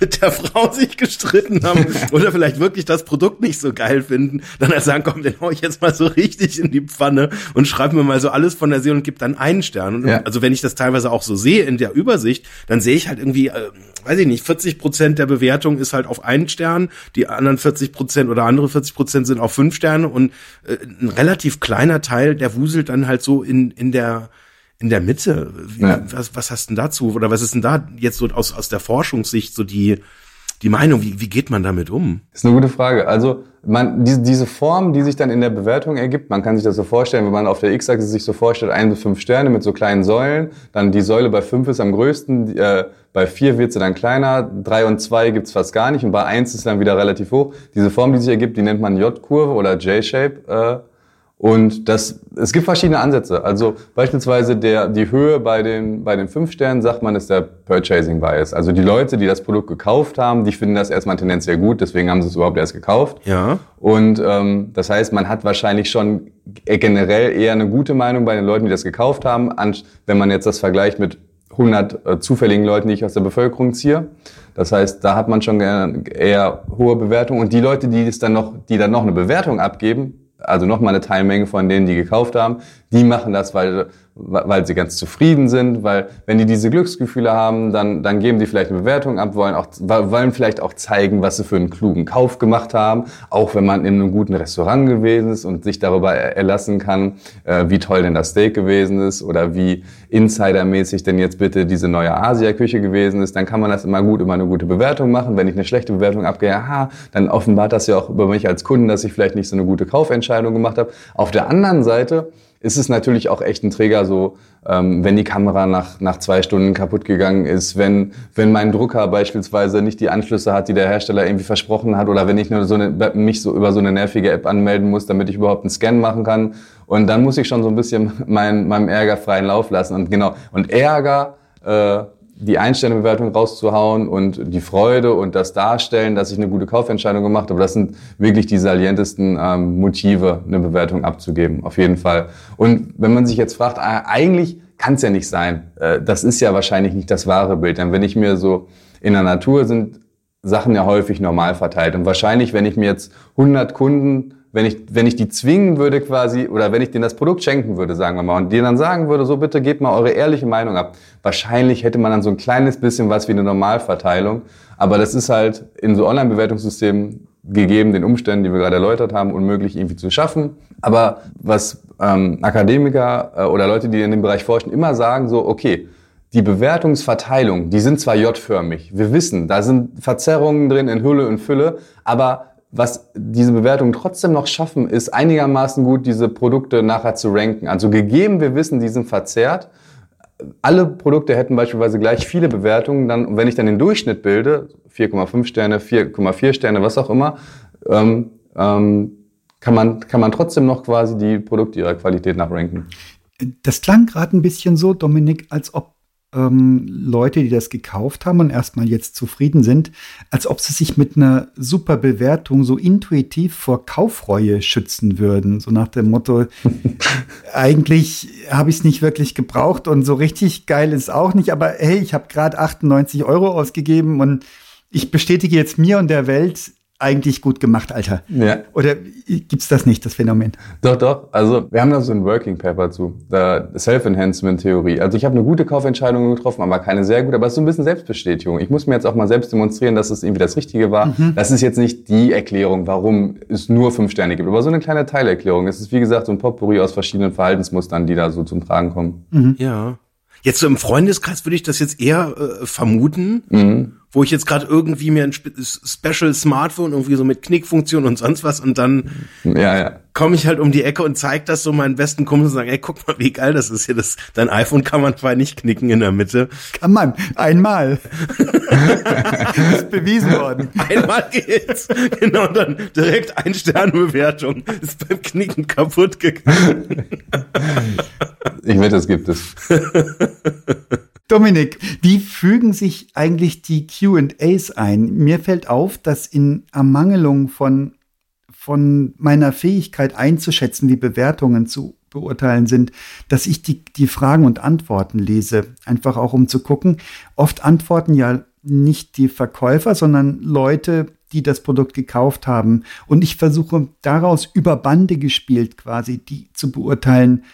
mit der Frau sich gestritten haben *laughs* oder vielleicht wirklich das Produkt nicht so geil finden, dann halt sagen, komm, den hau ich jetzt mal so richtig in die Pfanne und schreib mir mal so alles von der Seele und gib dann einen Stern. Und ja. Also wenn ich das teilweise auch so sehe in der Übersicht, dann sehe ich halt irgendwie, äh, weiß ich nicht, 40 Prozent der Bewertung ist halt auf einen Stern, die anderen 40 Prozent oder andere 40 Prozent sind auf fünf Sterne und äh, ein relativ kleiner Teil, der wuselt dann halt so in, in der in der Mitte. Ja. was, was hast denn dazu? Oder was ist denn da jetzt so aus, aus der Forschungssicht so die, die Meinung? Wie, wie geht man damit um? Das ist eine gute Frage. Also man, diese, diese Form, die sich dann in der Bewertung ergibt, man kann sich das so vorstellen, wenn man auf der X-Achse sich so vorstellt, ein bis fünf Sterne mit so kleinen Säulen, dann die Säule bei fünf ist am größten, äh, bei vier wird sie dann kleiner, drei und zwei gibt's fast gar nicht und bei eins ist dann wieder relativ hoch. Diese Form, die sich ergibt, die nennt man J-Kurve oder J-Shape. Äh, Und das, es gibt verschiedene Ansätze. Also beispielsweise der, die Höhe bei den, bei den fünf Sternen, sagt man, ist der Purchasing Bias. Also die Leute, die das Produkt gekauft haben, die finden das erstmal tendenziell gut, deswegen haben sie es überhaupt erst gekauft. Ja. Und ähm, das heißt, man hat wahrscheinlich schon generell eher eine gute Meinung bei den Leuten, die das gekauft haben, wenn man jetzt das vergleicht mit 100 äh, zufälligen Leuten, die ich aus der Bevölkerung ziehe. Das heißt, da hat man schon eher hohe Bewertungen. Und die Leute, die es dann noch, die dann noch eine Bewertung abgeben, also nochmal eine Teilmenge von denen, die gekauft haben, die machen das, weil weil sie ganz zufrieden sind, weil wenn die diese Glücksgefühle haben, dann, dann geben die vielleicht eine Bewertung ab, wollen, auch, wollen vielleicht auch zeigen, was sie für einen klugen Kauf gemacht haben, auch wenn man in einem guten Restaurant gewesen ist und sich darüber erlassen kann, äh, wie toll denn das Steak gewesen ist oder wie insidermäßig denn jetzt bitte diese neue Asia-Küche gewesen ist, dann kann man das immer gut, immer eine gute Bewertung machen. Wenn ich eine schlechte Bewertung abgehe, aha, dann offenbart das ja auch über mich als Kunden, dass ich vielleicht nicht so eine gute Kaufentscheidung gemacht habe. Auf der anderen Seite ist es natürlich auch echt ein Träger, so ähm, wenn die Kamera nach, nach zwei Stunden kaputt gegangen ist, wenn, wenn mein Drucker beispielsweise nicht die Anschlüsse hat, die der Hersteller irgendwie versprochen hat, oder wenn ich nur so eine, mich so über so eine nervige App anmelden muss, damit ich überhaupt einen Scan machen kann. Und dann muss ich schon so ein bisschen mein, meinem Ärger freien Lauf lassen. Und genau, und Ärger äh, die Einstellbewertung rauszuhauen und die Freude und das Darstellen, dass ich eine gute Kaufentscheidung gemacht habe, das sind wirklich die salientesten ähm, Motive, eine Bewertung abzugeben, auf jeden Fall. Und wenn man sich jetzt fragt, äh, eigentlich kann es ja nicht sein, äh, das ist ja wahrscheinlich nicht das wahre Bild. Denn wenn ich mir so in der Natur sind Sachen ja häufig normal verteilt und wahrscheinlich, wenn ich mir jetzt 100 Kunden wenn ich, wenn ich die zwingen würde quasi, oder wenn ich denen das Produkt schenken würde, sagen wir mal, und denen dann sagen würde, so bitte gebt mal eure ehrliche Meinung ab. Wahrscheinlich hätte man dann so ein kleines bisschen was wie eine Normalverteilung. Aber das ist halt in so Online-Bewertungssystemen gegeben den Umständen, die wir gerade erläutert haben, unmöglich irgendwie zu schaffen. Aber was ähm, Akademiker äh, oder Leute, die in dem Bereich forschen, immer sagen, so, okay, die Bewertungsverteilung, die sind zwar J-förmig. Wir wissen, da sind Verzerrungen drin in Hülle und Fülle, aber was diese Bewertungen trotzdem noch schaffen, ist einigermaßen gut, diese Produkte nachher zu ranken. Also gegeben, wir wissen, die sind verzerrt. Alle Produkte hätten beispielsweise gleich viele Bewertungen. Dann, wenn ich dann den Durchschnitt bilde, 4,5 Sterne, 4,4 Sterne, was auch immer, ähm, ähm, kann, man, kann man trotzdem noch quasi die Produkte ihrer Qualität nachranken. Das klang gerade ein bisschen so, Dominik, als ob ähm, Leute, die das gekauft haben und erstmal jetzt zufrieden sind, als ob sie sich mit einer super Bewertung so intuitiv vor Kaufreue schützen würden. So nach dem Motto, *laughs* eigentlich habe ich es nicht wirklich gebraucht und so richtig geil ist auch nicht, aber hey, ich habe gerade 98 Euro ausgegeben und ich bestätige jetzt mir und der Welt, eigentlich gut gemacht, Alter. Ja. Oder gibt's das nicht, das Phänomen? Doch, doch. Also wir haben da so ein Working Paper zu, der Self-Enhancement-Theorie. Also ich habe eine gute Kaufentscheidung getroffen, aber keine sehr gute, aber es ist so ein bisschen Selbstbestätigung. Ich muss mir jetzt auch mal selbst demonstrieren, dass es irgendwie das Richtige war. Mhm. Das ist jetzt nicht die Erklärung, warum es nur fünf Sterne gibt, aber so eine kleine Teilerklärung. Es ist wie gesagt so ein Potpourri aus verschiedenen Verhaltensmustern, die da so zum Tragen kommen. Mhm. Ja. Jetzt so im Freundeskreis würde ich das jetzt eher äh, vermuten. Mhm wo ich jetzt gerade irgendwie mir ein Special Smartphone irgendwie so mit Knickfunktion und sonst was und dann ja, ja. komme ich halt um die Ecke und zeige das so meinen besten Kumpels und sage, ey, guck mal, wie geil das ist hier. Das, dein iPhone kann man zwar nicht knicken in der Mitte. Kann man, einmal. das ist bewiesen worden. Einmal geht's. Genau, dann direkt ein Sternbewertung. Ist beim Knicken kaputt gegangen. ich wette, es gibt es. Dominik, wie fügen sich eigentlich die QAs ein? Mir fällt auf, dass in Ermangelung von, von meiner Fähigkeit einzuschätzen, wie Bewertungen zu beurteilen sind, dass ich die, die Fragen und Antworten lese. Einfach auch um zu gucken. Oft antworten ja nicht die Verkäufer, sondern Leute, die das Produkt gekauft haben. Und ich versuche daraus über Bande gespielt quasi, die zu beurteilen,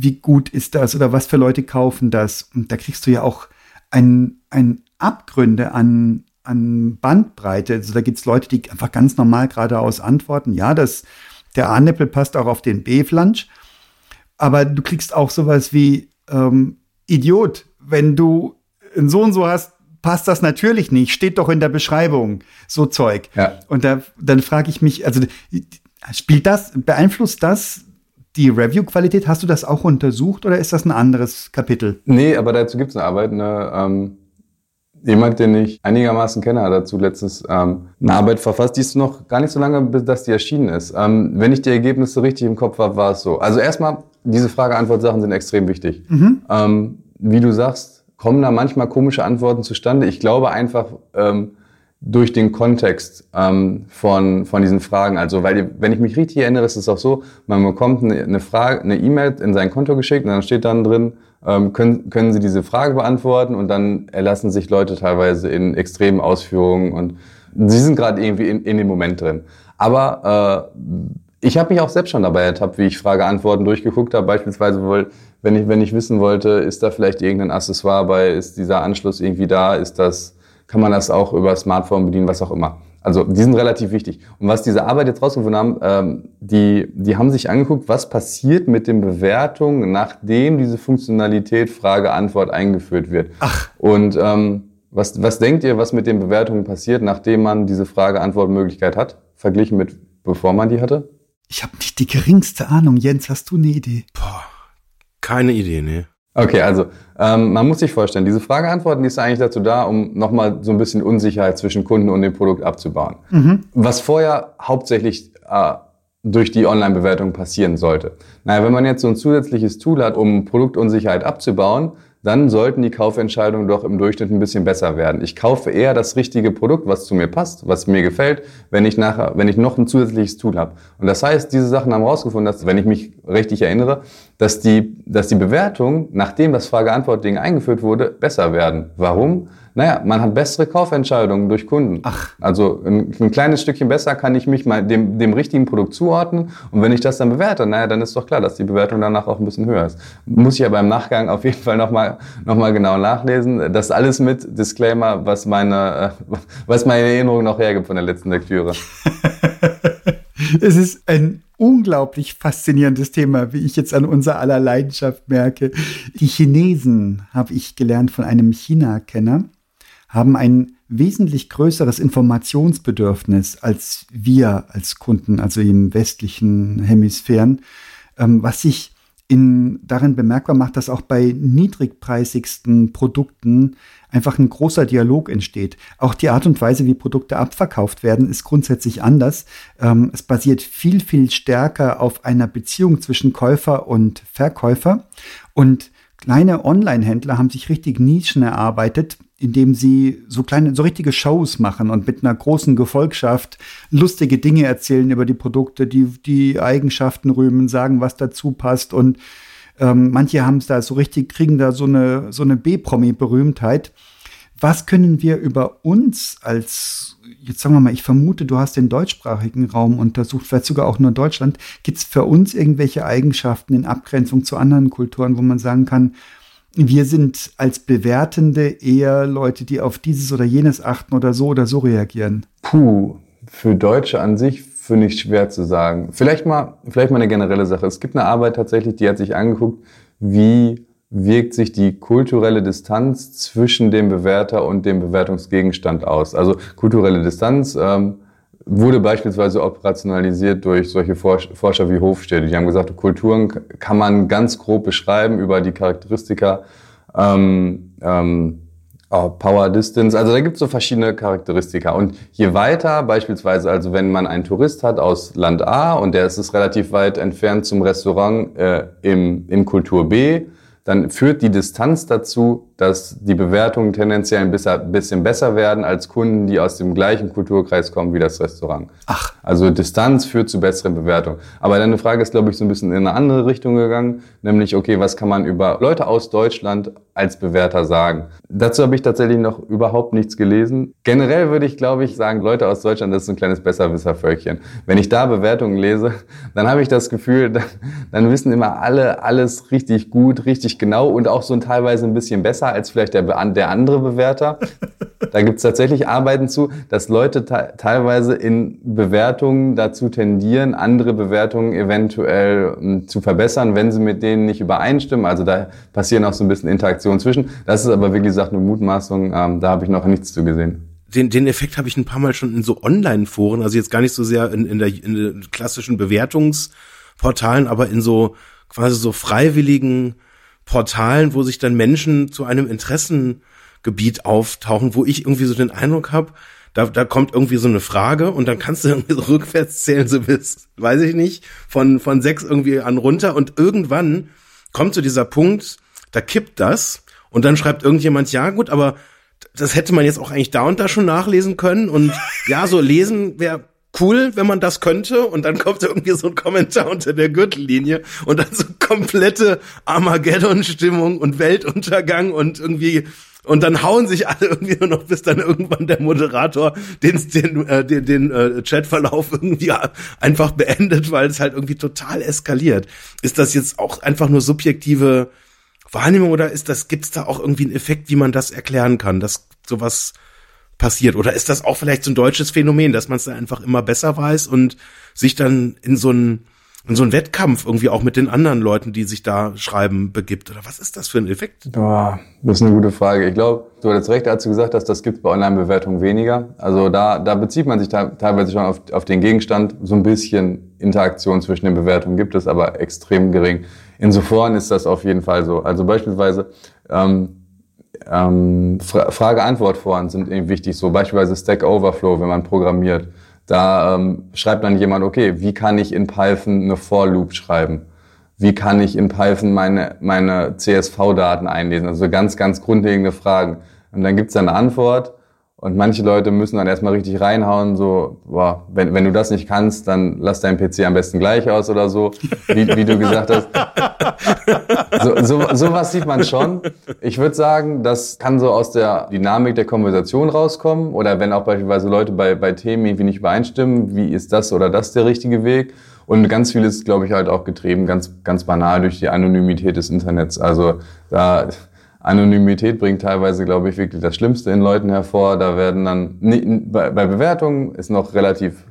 wie gut ist das oder was für Leute kaufen das. Und da kriegst du ja auch ein, ein Abgründe an, an Bandbreite. Also da gibt es Leute, die einfach ganz normal geradeaus antworten. Ja, das, der A-Nippel passt auch auf den B-Flansch. Aber du kriegst auch sowas wie ähm, Idiot, wenn du ein so und so hast, passt das natürlich nicht, steht doch in der Beschreibung, so Zeug. Ja. Und da, dann frage ich mich, also spielt das, beeinflusst das die Review-Qualität, hast du das auch untersucht oder ist das ein anderes Kapitel? Nee, aber dazu gibt es eine Arbeit, eine, ähm, Jemand, den ich einigermaßen kenne, hat dazu letztens ähm, eine Arbeit verfasst, die ist noch gar nicht so lange, bis dass die erschienen ist. Ähm, wenn ich die Ergebnisse richtig im Kopf habe, war es so. Also erstmal, diese Frage-Antwort-Sachen sind extrem wichtig. Mhm. Ähm, wie du sagst, kommen da manchmal komische Antworten zustande. Ich glaube einfach, ähm, durch den Kontext ähm, von, von diesen Fragen. Also, weil, wenn ich mich richtig erinnere, ist es auch so, man bekommt eine, Frage, eine E-Mail in sein Konto geschickt und dann steht dann drin, ähm, können, können Sie diese Frage beantworten und dann erlassen sich Leute teilweise in extremen Ausführungen und sie sind gerade irgendwie in, in dem Moment drin. Aber äh, ich habe mich auch selbst schon dabei ertappt, wie ich Frage-Antworten durchgeguckt habe. Beispielsweise, wenn ich, wenn ich wissen wollte, ist da vielleicht irgendein Accessoire bei, ist dieser Anschluss irgendwie da, ist das kann man das auch über Smartphone bedienen, was auch immer. Also die sind relativ wichtig. Und was diese Arbeit jetzt rausgefunden haben, ähm, die, die haben sich angeguckt, was passiert mit den Bewertungen, nachdem diese Funktionalität Frage-Antwort eingeführt wird. Ach. Und ähm, was, was denkt ihr, was mit den Bewertungen passiert, nachdem man diese Frage-Antwort-Möglichkeit hat, verglichen mit bevor man die hatte? Ich habe nicht die geringste Ahnung. Jens, hast du eine Idee? Boah, keine Idee, nee. Okay, also ähm, man muss sich vorstellen, diese Frage-Antworten, die ist eigentlich dazu da, um nochmal so ein bisschen Unsicherheit zwischen Kunden und dem Produkt abzubauen. Mhm. Was vorher hauptsächlich äh, durch die Online-Bewertung passieren sollte. Naja, wenn man jetzt so ein zusätzliches Tool hat, um Produktunsicherheit abzubauen, dann sollten die Kaufentscheidungen doch im Durchschnitt ein bisschen besser werden. Ich kaufe eher das richtige Produkt, was zu mir passt, was mir gefällt, wenn ich nachher, wenn ich noch ein zusätzliches Tool habe. Und das heißt, diese Sachen haben herausgefunden, dass, wenn ich mich richtig erinnere, dass die, dass die Bewertungen, nachdem das Frage-Antwort-Ding eingeführt wurde, besser werden. Warum? Naja, man hat bessere Kaufentscheidungen durch Kunden. Ach. Also ein, ein, kleines Stückchen besser kann ich mich mal dem, dem richtigen Produkt zuordnen. Und wenn ich das dann bewerte, naja, dann ist doch klar, dass die Bewertung danach auch ein bisschen höher ist. Muss ich aber im Nachgang auf jeden Fall nochmal noch mal genau nachlesen. Das alles mit Disclaimer, was meine, äh, was meine Erinnerung noch hergibt von der letzten Lektüre. *laughs* es ist ein unglaublich faszinierendes Thema, wie ich jetzt an unser aller Leidenschaft merke. Die Chinesen habe ich gelernt von einem China-Kenner haben ein wesentlich größeres Informationsbedürfnis als wir als Kunden, also im westlichen Hemisphären, ähm, was sich in, darin bemerkbar macht, dass auch bei niedrigpreisigsten Produkten einfach ein großer Dialog entsteht. Auch die Art und Weise, wie Produkte abverkauft werden, ist grundsätzlich anders. Ähm, es basiert viel, viel stärker auf einer Beziehung zwischen Käufer und Verkäufer. Und kleine Online-Händler haben sich richtig Nischen erarbeitet, indem sie so kleine, so richtige Shows machen und mit einer großen Gefolgschaft lustige Dinge erzählen über die Produkte, die die Eigenschaften rühmen, sagen, was dazu passt und ähm, manche haben es da so richtig, kriegen da so eine so eine B-Promi-Berühmtheit. Was können wir über uns als, jetzt sagen wir mal, ich vermute, du hast den deutschsprachigen Raum untersucht, vielleicht sogar auch nur Deutschland. Gibt es für uns irgendwelche Eigenschaften in Abgrenzung zu anderen Kulturen, wo man sagen kann, wir sind als Bewertende eher Leute, die auf dieses oder jenes achten oder so oder so reagieren. Puh, für Deutsche an sich finde ich schwer zu sagen. Vielleicht mal, vielleicht mal eine generelle Sache. Es gibt eine Arbeit tatsächlich, die hat sich angeguckt, wie wirkt sich die kulturelle Distanz zwischen dem Bewerter und dem Bewertungsgegenstand aus. Also kulturelle Distanz ähm, wurde beispielsweise operationalisiert durch solche Forscher wie Hofstede. Die haben gesagt, Kulturen kann man ganz grob beschreiben über die Charakteristika ähm, ähm, oh, Power Distance. Also da gibt es so verschiedene Charakteristika. Und je weiter, beispielsweise, also wenn man einen Tourist hat aus Land A und der ist es relativ weit entfernt zum Restaurant äh, im, in Kultur B, dann führt die Distanz dazu, dass die Bewertungen tendenziell ein bisschen besser werden als Kunden, die aus dem gleichen Kulturkreis kommen wie das Restaurant. Ach. Also Distanz führt zu besseren Bewertungen. Aber deine Frage ist, glaube ich, so ein bisschen in eine andere Richtung gegangen, nämlich, okay, was kann man über Leute aus Deutschland als Bewerter sagen? Dazu habe ich tatsächlich noch überhaupt nichts gelesen. Generell würde ich, glaube ich, sagen, Leute aus Deutschland, das ist ein kleines Besserwisservölkchen. Wenn ich da Bewertungen lese, dann habe ich das Gefühl, dann, dann wissen immer alle alles richtig gut, richtig genau und auch so ein teilweise ein bisschen besser besser als vielleicht der, der andere Bewerter. *laughs* da gibt es tatsächlich Arbeiten zu, dass Leute teilweise in Bewertungen dazu tendieren, andere Bewertungen eventuell hm, zu verbessern, wenn sie mit denen nicht übereinstimmen. Also da passieren auch so ein bisschen Interaktionen zwischen. Das ist aber wirklich gesagt eine Mutmaßung. Ähm, da habe ich noch nichts zu gesehen den, den Effekt habe ich ein paar Mal schon in so Online-Foren, also jetzt gar nicht so sehr in, in, der, in der klassischen Bewertungsportalen, aber in so quasi so freiwilligen Portalen, wo sich dann Menschen zu einem Interessen Gebiet auftauchen, wo ich irgendwie so den Eindruck habe, da, da kommt irgendwie so eine Frage und dann kannst du *laughs* irgendwie so rückwärts zählen, so bis, weiß ich nicht, von, von sechs irgendwie an runter und irgendwann kommt zu so dieser Punkt, da kippt das und dann schreibt irgendjemand, ja gut, aber das hätte man jetzt auch eigentlich da und da schon nachlesen können und ja, so lesen wäre cool, wenn man das könnte und dann kommt irgendwie so ein Kommentar unter der Gürtellinie und dann so komplette Armageddon-Stimmung und Weltuntergang und irgendwie und dann hauen sich alle irgendwie nur noch, bis dann irgendwann der Moderator den, den, äh, den, den äh, Chatverlauf irgendwie einfach beendet, weil es halt irgendwie total eskaliert. Ist das jetzt auch einfach nur subjektive Wahrnehmung oder ist das, gibt's da auch irgendwie einen Effekt, wie man das erklären kann, dass sowas passiert? Oder ist das auch vielleicht so ein deutsches Phänomen, dass man es dann einfach immer besser weiß und sich dann in so ein in so einen Wettkampf irgendwie auch mit den anderen Leuten, die sich da schreiben, begibt? Oder was ist das für ein Effekt? Boah, das ist eine gute Frage. Ich glaube, du hattest recht, als du gesagt hast, das gibt bei Online-Bewertungen weniger. Also da, da bezieht man sich teilweise schon auf, auf den Gegenstand. So ein bisschen Interaktion zwischen den Bewertungen gibt es, aber extrem gering. Insofern ist das auf jeden Fall so. Also beispielsweise ähm, ähm, Frage-Antwort-Foren sind eben wichtig. So beispielsweise Stack Overflow, wenn man programmiert da ähm, schreibt dann jemand, okay, wie kann ich in Python eine For-Loop schreiben? Wie kann ich in Python meine, meine CSV-Daten einlesen? Also ganz, ganz grundlegende Fragen. Und dann gibt's dann eine Antwort und manche Leute müssen dann erstmal richtig reinhauen, so, boah, wenn, wenn du das nicht kannst, dann lass dein PC am besten gleich aus oder so, wie, wie du gesagt hast. *laughs* So, so, sowas sieht man schon. Ich würde sagen, das kann so aus der Dynamik der Konversation rauskommen oder wenn auch beispielsweise Leute bei, bei Themen irgendwie nicht übereinstimmen, wie ist das oder das der richtige Weg? Und ganz viel ist, glaube ich, halt auch getrieben, ganz, ganz banal durch die Anonymität des Internets. Also da Anonymität bringt teilweise, glaube ich, wirklich das Schlimmste in Leuten hervor. Da werden dann, bei Bewertungen ist noch relativ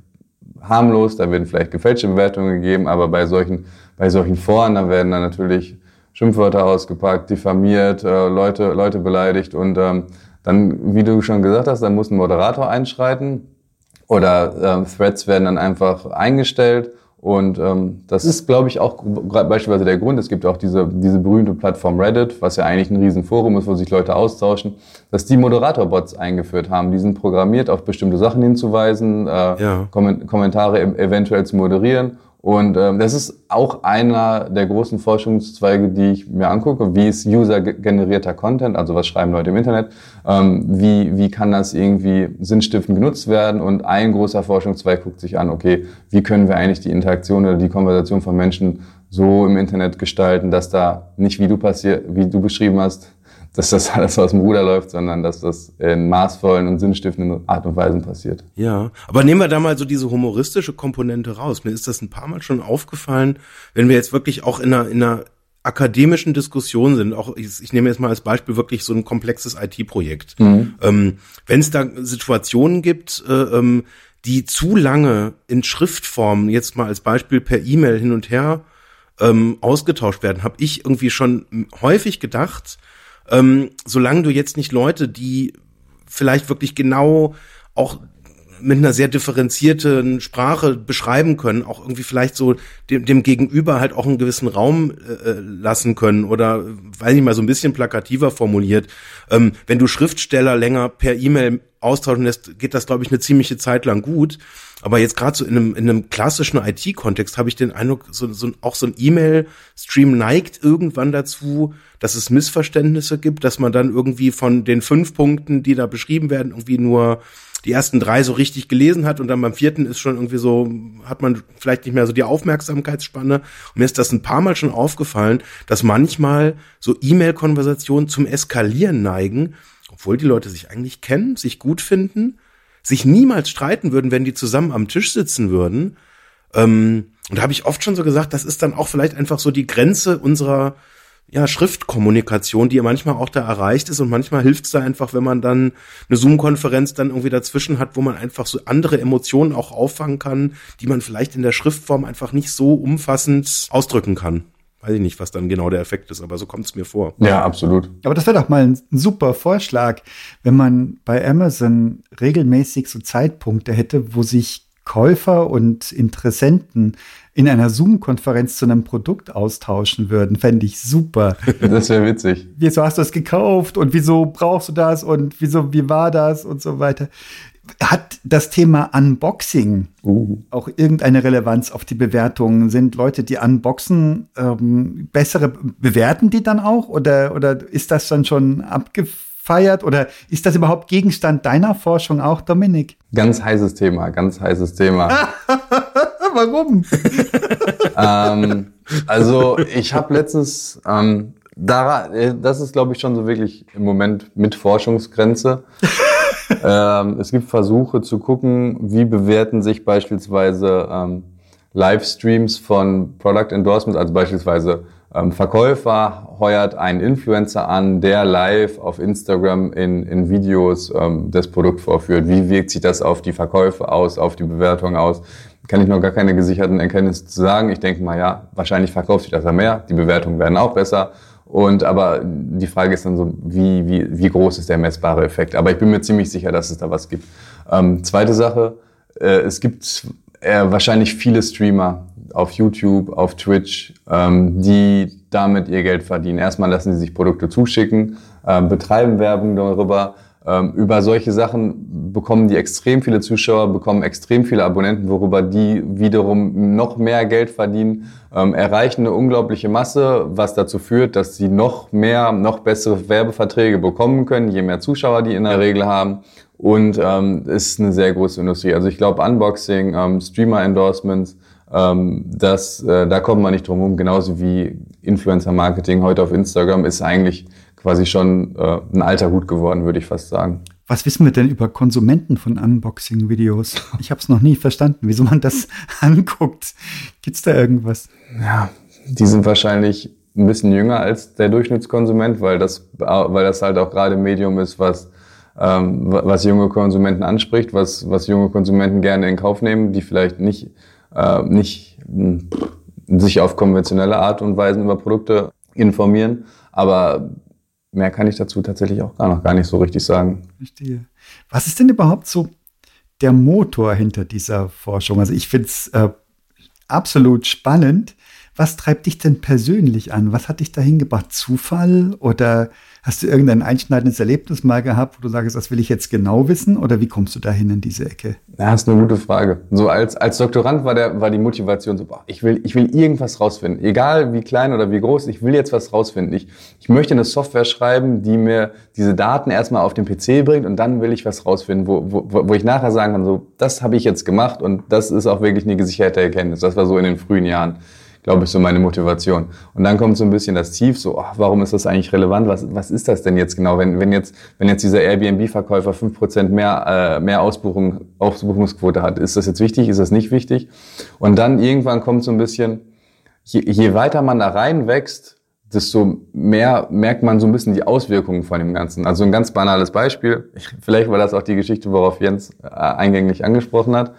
harmlos, da werden vielleicht gefälschte Bewertungen gegeben, aber bei solchen, bei solchen Foren, da werden dann natürlich Schimpfwörter ausgepackt, diffamiert, äh, Leute, Leute beleidigt und ähm, dann, wie du schon gesagt hast, dann muss ein Moderator einschreiten oder äh, Threads werden dann einfach eingestellt und ähm, das ist, glaube ich, auch beispielsweise der Grund. Es gibt auch diese, diese berühmte Plattform Reddit, was ja eigentlich ein Riesenforum ist, wo sich Leute austauschen, dass die Moderatorbots eingeführt haben. Die sind programmiert, auf bestimmte Sachen hinzuweisen, äh, ja. Kommentare eventuell zu moderieren. Und ähm, das ist auch einer der großen Forschungszweige, die ich mir angucke. Wie ist user-generierter Content? Also was schreiben Leute im Internet? Ähm, wie, wie kann das irgendwie sinnstiftend genutzt werden? Und ein großer Forschungszweig guckt sich an, okay, wie können wir eigentlich die Interaktion oder die Konversation von Menschen so im Internet gestalten, dass da nicht, wie du passiert, wie du beschrieben hast, dass das alles aus dem Ruder läuft, sondern dass das in maßvollen und sinnstiftenden Art und Weisen passiert. Ja, aber nehmen wir da mal so diese humoristische Komponente raus. Mir ist das ein paar Mal schon aufgefallen, wenn wir jetzt wirklich auch in einer, in einer akademischen Diskussion sind, auch ich, ich nehme jetzt mal als Beispiel wirklich so ein komplexes IT-Projekt. Mhm. Ähm, wenn es da Situationen gibt, äh, ähm, die zu lange in Schriftform, jetzt mal als Beispiel per E-Mail hin und her ähm, ausgetauscht werden, habe ich irgendwie schon häufig gedacht, ähm, solange du jetzt nicht Leute, die vielleicht wirklich genau auch mit einer sehr differenzierten Sprache beschreiben können, auch irgendwie vielleicht so dem, dem Gegenüber halt auch einen gewissen Raum äh, äh lassen können oder, weiß ich mal, so ein bisschen plakativer formuliert. Ähm, wenn du Schriftsteller länger per E-Mail austauschen lässt, geht das, glaube ich, eine ziemliche Zeit lang gut. Aber jetzt gerade so in einem, in einem klassischen IT-Kontext habe ich den Eindruck, so, so, auch so ein E-Mail-Stream neigt irgendwann dazu, dass es Missverständnisse gibt, dass man dann irgendwie von den fünf Punkten, die da beschrieben werden, irgendwie nur die ersten drei so richtig gelesen hat und dann beim vierten ist schon irgendwie so, hat man vielleicht nicht mehr so die Aufmerksamkeitsspanne. Und mir ist das ein paar Mal schon aufgefallen, dass manchmal so E-Mail-Konversationen zum Eskalieren neigen, obwohl die Leute sich eigentlich kennen, sich gut finden sich niemals streiten würden, wenn die zusammen am Tisch sitzen würden. Ähm, und da habe ich oft schon so gesagt, das ist dann auch vielleicht einfach so die Grenze unserer ja, Schriftkommunikation, die ja manchmal auch da erreicht ist und manchmal hilft es da einfach, wenn man dann eine Zoom-Konferenz dann irgendwie dazwischen hat, wo man einfach so andere Emotionen auch auffangen kann, die man vielleicht in der Schriftform einfach nicht so umfassend ausdrücken kann weiß ich nicht, was dann genau der Effekt ist, aber so kommt es mir vor. Ja, absolut. Aber das wäre doch mal ein super Vorschlag, wenn man bei Amazon regelmäßig so Zeitpunkte hätte, wo sich Käufer und Interessenten in einer Zoom-Konferenz zu einem Produkt austauschen würden, fände ich super. *laughs* Das wäre witzig. Wieso hast du es gekauft und wieso brauchst du das und wieso, wie war das und so weiter. Hat das Thema Unboxing Uh. auch irgendeine Relevanz auf die Bewertungen? Sind Leute, die unboxen, ähm, bessere, bewerten die dann auch? Oder, oder ist das dann schon abgefeiert? Oder ist das überhaupt Gegenstand deiner Forschung auch, Dominik? Ganz heißes Thema, ganz heißes Thema. *laughs* Warum? ähm, also ich habe letztens, ähm, da, das ist glaube ich schon so wirklich im Moment mit Forschungsgrenze. *laughs* ähm, es gibt Versuche zu gucken, wie bewerten sich beispielsweise ähm, Livestreams von Product Endorsements, also beispielsweise Verkäufer heuert einen Influencer an, der live auf Instagram in, in Videos ähm, das Produkt vorführt. Wie wirkt sich das auf die Verkäufe aus, auf die Bewertung aus? Kann ich noch gar keine gesicherten Erkenntnisse zu sagen. Ich denke mal, ja, wahrscheinlich verkauft sich das ja mehr. Die Bewertungen werden auch besser. Und aber die Frage ist dann so, wie, wie, wie groß ist der messbare Effekt? Aber ich bin mir ziemlich sicher, dass es da was gibt. Ähm, zweite Sache, äh, es gibt äh, wahrscheinlich viele Streamer auf YouTube, auf Twitch, ähm, die damit ihr Geld verdienen. Erstmal lassen sie sich Produkte zuschicken, ähm, betreiben Werbung darüber. Ähm, über solche Sachen bekommen die extrem viele Zuschauer, bekommen extrem viele Abonnenten, worüber die wiederum noch mehr Geld verdienen, ähm, erreichen eine unglaubliche Masse, was dazu führt, dass sie noch mehr, noch bessere Werbeverträge bekommen können, je mehr Zuschauer die in der Regel haben. Und ähm, ist eine sehr große Industrie. Also ich glaube Unboxing, ähm, Streamer-Endorsements, ähm, das, äh, da kommt man nicht drum herum. Genauso wie Influencer-Marketing heute auf Instagram ist eigentlich quasi schon äh, ein alter Hut geworden, würde ich fast sagen. Was wissen wir denn über Konsumenten von Unboxing-Videos? Ich habe es noch nie verstanden, wieso man das *laughs* anguckt. Gibt's da irgendwas? Ja, die sind wahrscheinlich ein bisschen jünger als der Durchschnittskonsument, weil das, weil das halt auch gerade ein Medium ist, was ähm, was junge Konsumenten anspricht, was, was junge Konsumenten gerne in Kauf nehmen, die vielleicht nicht, äh, nicht mh, sich auf konventionelle Art und Weise über Produkte informieren. Aber mehr kann ich dazu tatsächlich auch gar noch gar nicht so richtig sagen. Verstehe. Was ist denn überhaupt so der Motor hinter dieser Forschung? Also ich finde es äh, absolut spannend. Was treibt dich denn persönlich an? Was hat dich dahin gebracht? Zufall oder hast du irgendein einschneidendes Erlebnis mal gehabt, wo du sagst, das will ich jetzt genau wissen? Oder wie kommst du dahin in diese Ecke? Ja, ist eine gute Frage. So als, als Doktorand war der, war die Motivation so, boah, ich will, ich will irgendwas rausfinden. Egal wie klein oder wie groß, ich will jetzt was rausfinden. Ich, ich möchte eine Software schreiben, die mir diese Daten erstmal auf den PC bringt und dann will ich was rausfinden, wo, wo, wo ich nachher sagen kann, so, das habe ich jetzt gemacht und das ist auch wirklich eine gesicherte Erkenntnis. Das war so in den frühen Jahren glaube ich, so meine Motivation. Und dann kommt so ein bisschen das Tief, so, oh, warum ist das eigentlich relevant? Was, was ist das denn jetzt genau? Wenn, wenn, jetzt, wenn jetzt dieser Airbnb-Verkäufer fünf Prozent mehr, äh, mehr Ausbuchung, Ausbuchungsquote hat, ist das jetzt wichtig? Ist das nicht wichtig? Und dann irgendwann kommt so ein bisschen, je, je weiter man da reinwächst, desto mehr merkt man so ein bisschen die Auswirkungen von dem Ganzen. Also ein ganz banales Beispiel, vielleicht war das auch die Geschichte, worauf Jens äh, eingänglich angesprochen hat.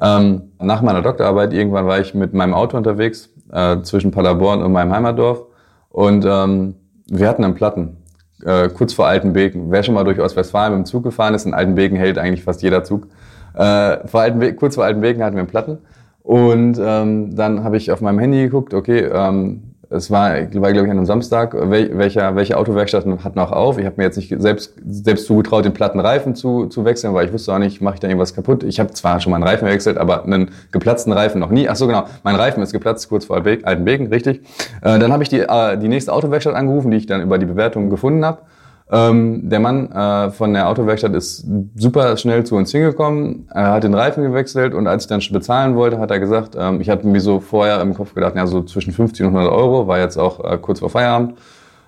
Ähm, nach meiner Doktorarbeit irgendwann war ich mit meinem Auto unterwegs äh, zwischen Paderborn und meinem Heimatdorf. Und ähm, wir hatten einen Platten, äh, kurz vor Altenbeken. Wer schon mal durch Ostwestfalen mit dem Zug gefahren ist, in Altenbeken hält eigentlich fast jeder Zug. Äh, vor Altenbe kurz vor Altenbeken hatten wir einen Platten. Und ähm, dann habe ich auf meinem Handy geguckt, okay, ähm, es war, war glaube ich, an einem Samstag, wel, welcher, welche Autowerkstatten hat noch auf. Ich habe mir jetzt nicht selbst, selbst zugetraut, den platten Reifen zu, zu wechseln, weil ich wusste auch nicht, mache ich da irgendwas kaputt. Ich habe zwar schon mal einen Reifen gewechselt, aber einen geplatzten Reifen noch nie. Ach so, genau, mein Reifen ist geplatzt, kurz vor Altenbeken, richtig. Äh, dann habe ich die, äh, die nächste Autowerkstatt angerufen, die ich dann über die Bewertung gefunden habe. Ähm, der Mann äh, von der Autowerkstatt ist super schnell zu uns hingekommen, er hat den Reifen gewechselt und als ich dann bezahlen wollte, hat er gesagt, ähm, ich hatte mir so vorher im Kopf gedacht, ja so zwischen 15 und 100 Euro, war jetzt auch äh, kurz vor Feierabend.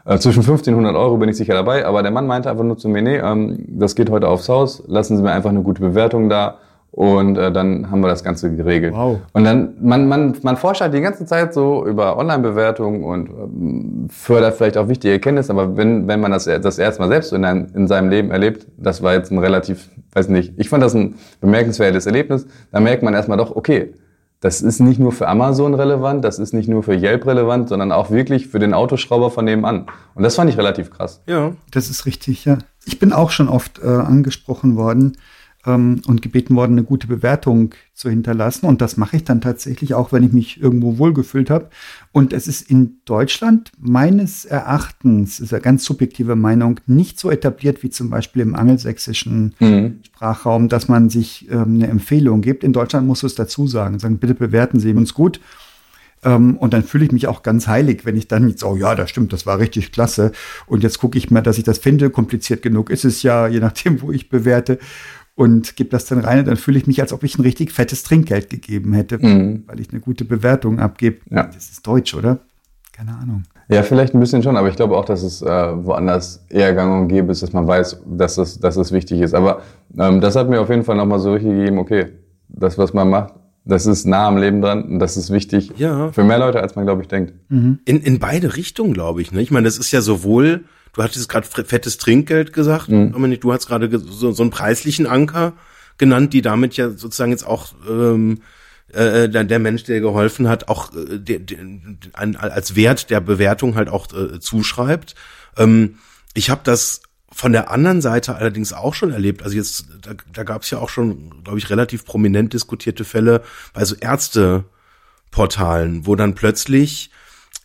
Äh, zwischen 15 und 100 Euro bin ich sicher dabei, aber der Mann meinte einfach nur zu mir, nee, ähm, das geht heute aufs Haus, lassen Sie mir einfach eine gute Bewertung da und äh, dann haben wir das Ganze geregelt. Wow. Und dann, man, man, man forscht halt die ganze Zeit so über Online-Bewertungen und ähm, fördert vielleicht auch wichtige Erkenntnisse, aber wenn, wenn man das das erste Mal selbst in, einem, in seinem Leben erlebt, das war jetzt ein relativ, weiß nicht, ich fand das ein bemerkenswertes Erlebnis, dann merkt man erstmal doch, okay, das ist nicht nur für Amazon relevant, das ist nicht nur für Yelp relevant, sondern auch wirklich für den Autoschrauber von nebenan. Und das fand ich relativ krass. Ja. Das ist richtig, ja. Ich bin auch schon oft äh, angesprochen worden, ähm, und gebeten worden, eine gute Bewertung zu hinterlassen. Und das mache ich dann tatsächlich auch, wenn ich mich irgendwo wohlgefühlt habe. Und es ist in Deutschland meines Erachtens, ist eine ganz subjektive Meinung, nicht so etabliert wie zum Beispiel im angelsächsischen mhm. Sprachraum, dass man sich ähm, eine Empfehlung gibt. In Deutschland musst du es dazu sagen, sagen, bitte bewerten Sie uns gut. Ähm, und dann fühle ich mich auch ganz heilig, wenn ich dann so, oh ja, das stimmt, das war richtig klasse. Und jetzt gucke ich mal, dass ich das finde. Kompliziert genug ist es ja, je nachdem, wo ich bewerte. Und gebe das dann rein und dann fühle ich mich, als ob ich ein richtig fettes Trinkgeld gegeben hätte, mhm. weil ich eine gute Bewertung abgebe. Ja. Das ist Deutsch, oder? Keine Ahnung. Ja, vielleicht ein bisschen schon, aber ich glaube auch, dass es äh, woanders eher gang und gäbe ist, dass man weiß, dass es, dass es wichtig ist. Aber ähm, das hat mir auf jeden Fall nochmal so richtig gegeben, okay, das, was man macht, das ist nah am Leben dran und das ist wichtig ja. für mehr Leute, als man, glaube ich, denkt. Mhm. In, in beide Richtungen, glaube ich. Ne? Ich meine, das ist ja sowohl, du hattest gerade fettes Trinkgeld gesagt, mhm. Dominik, du hast gerade so, so einen preislichen Anker genannt, die damit ja sozusagen jetzt auch ähm, äh, äh der, der Mensch, der geholfen hat, auch äh, de, de, ein, als Wert der Bewertung halt auch äh, zuschreibt. Ähm, ich habe das von der anderen Seite allerdings auch schon erlebt. Also jetzt, da, da gab es ja auch schon, glaube ich, relativ prominent diskutierte Fälle bei so Ärzteportalen, wo dann plötzlich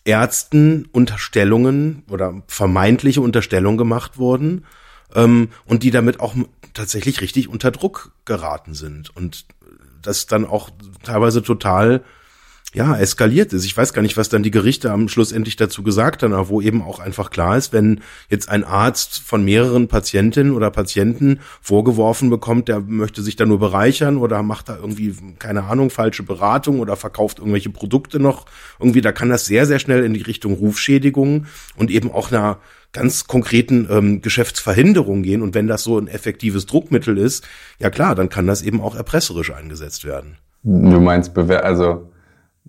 Ärzten Unterstellungen oder vermeintliche Unterstellungen gemacht wurden ähm, und die damit auch tatsächlich richtig unter Druck geraten sind. Und das dann auch teilweise total ja, eskaliert ist. Ich weiß gar nicht, was dann die Gerichte am Schluss endlich dazu gesagt haben, aber wo eben auch einfach klar ist, wenn jetzt ein Arzt von mehreren Patientinnen oder Patienten vorgeworfen bekommt, der möchte sich da nur bereichern oder macht da irgendwie, keine Ahnung, falsche Beratung oder verkauft irgendwelche Produkte noch, irgendwie, da kann das sehr, sehr schnell in die Richtung Rufschädigung und eben auch einer ganz konkreten ähm, Geschäftsverhinderung gehen. Und wenn das so ein effektives Druckmittel ist, ja klar, dann kann das eben auch erpresserisch eingesetzt werden. Du meinst, also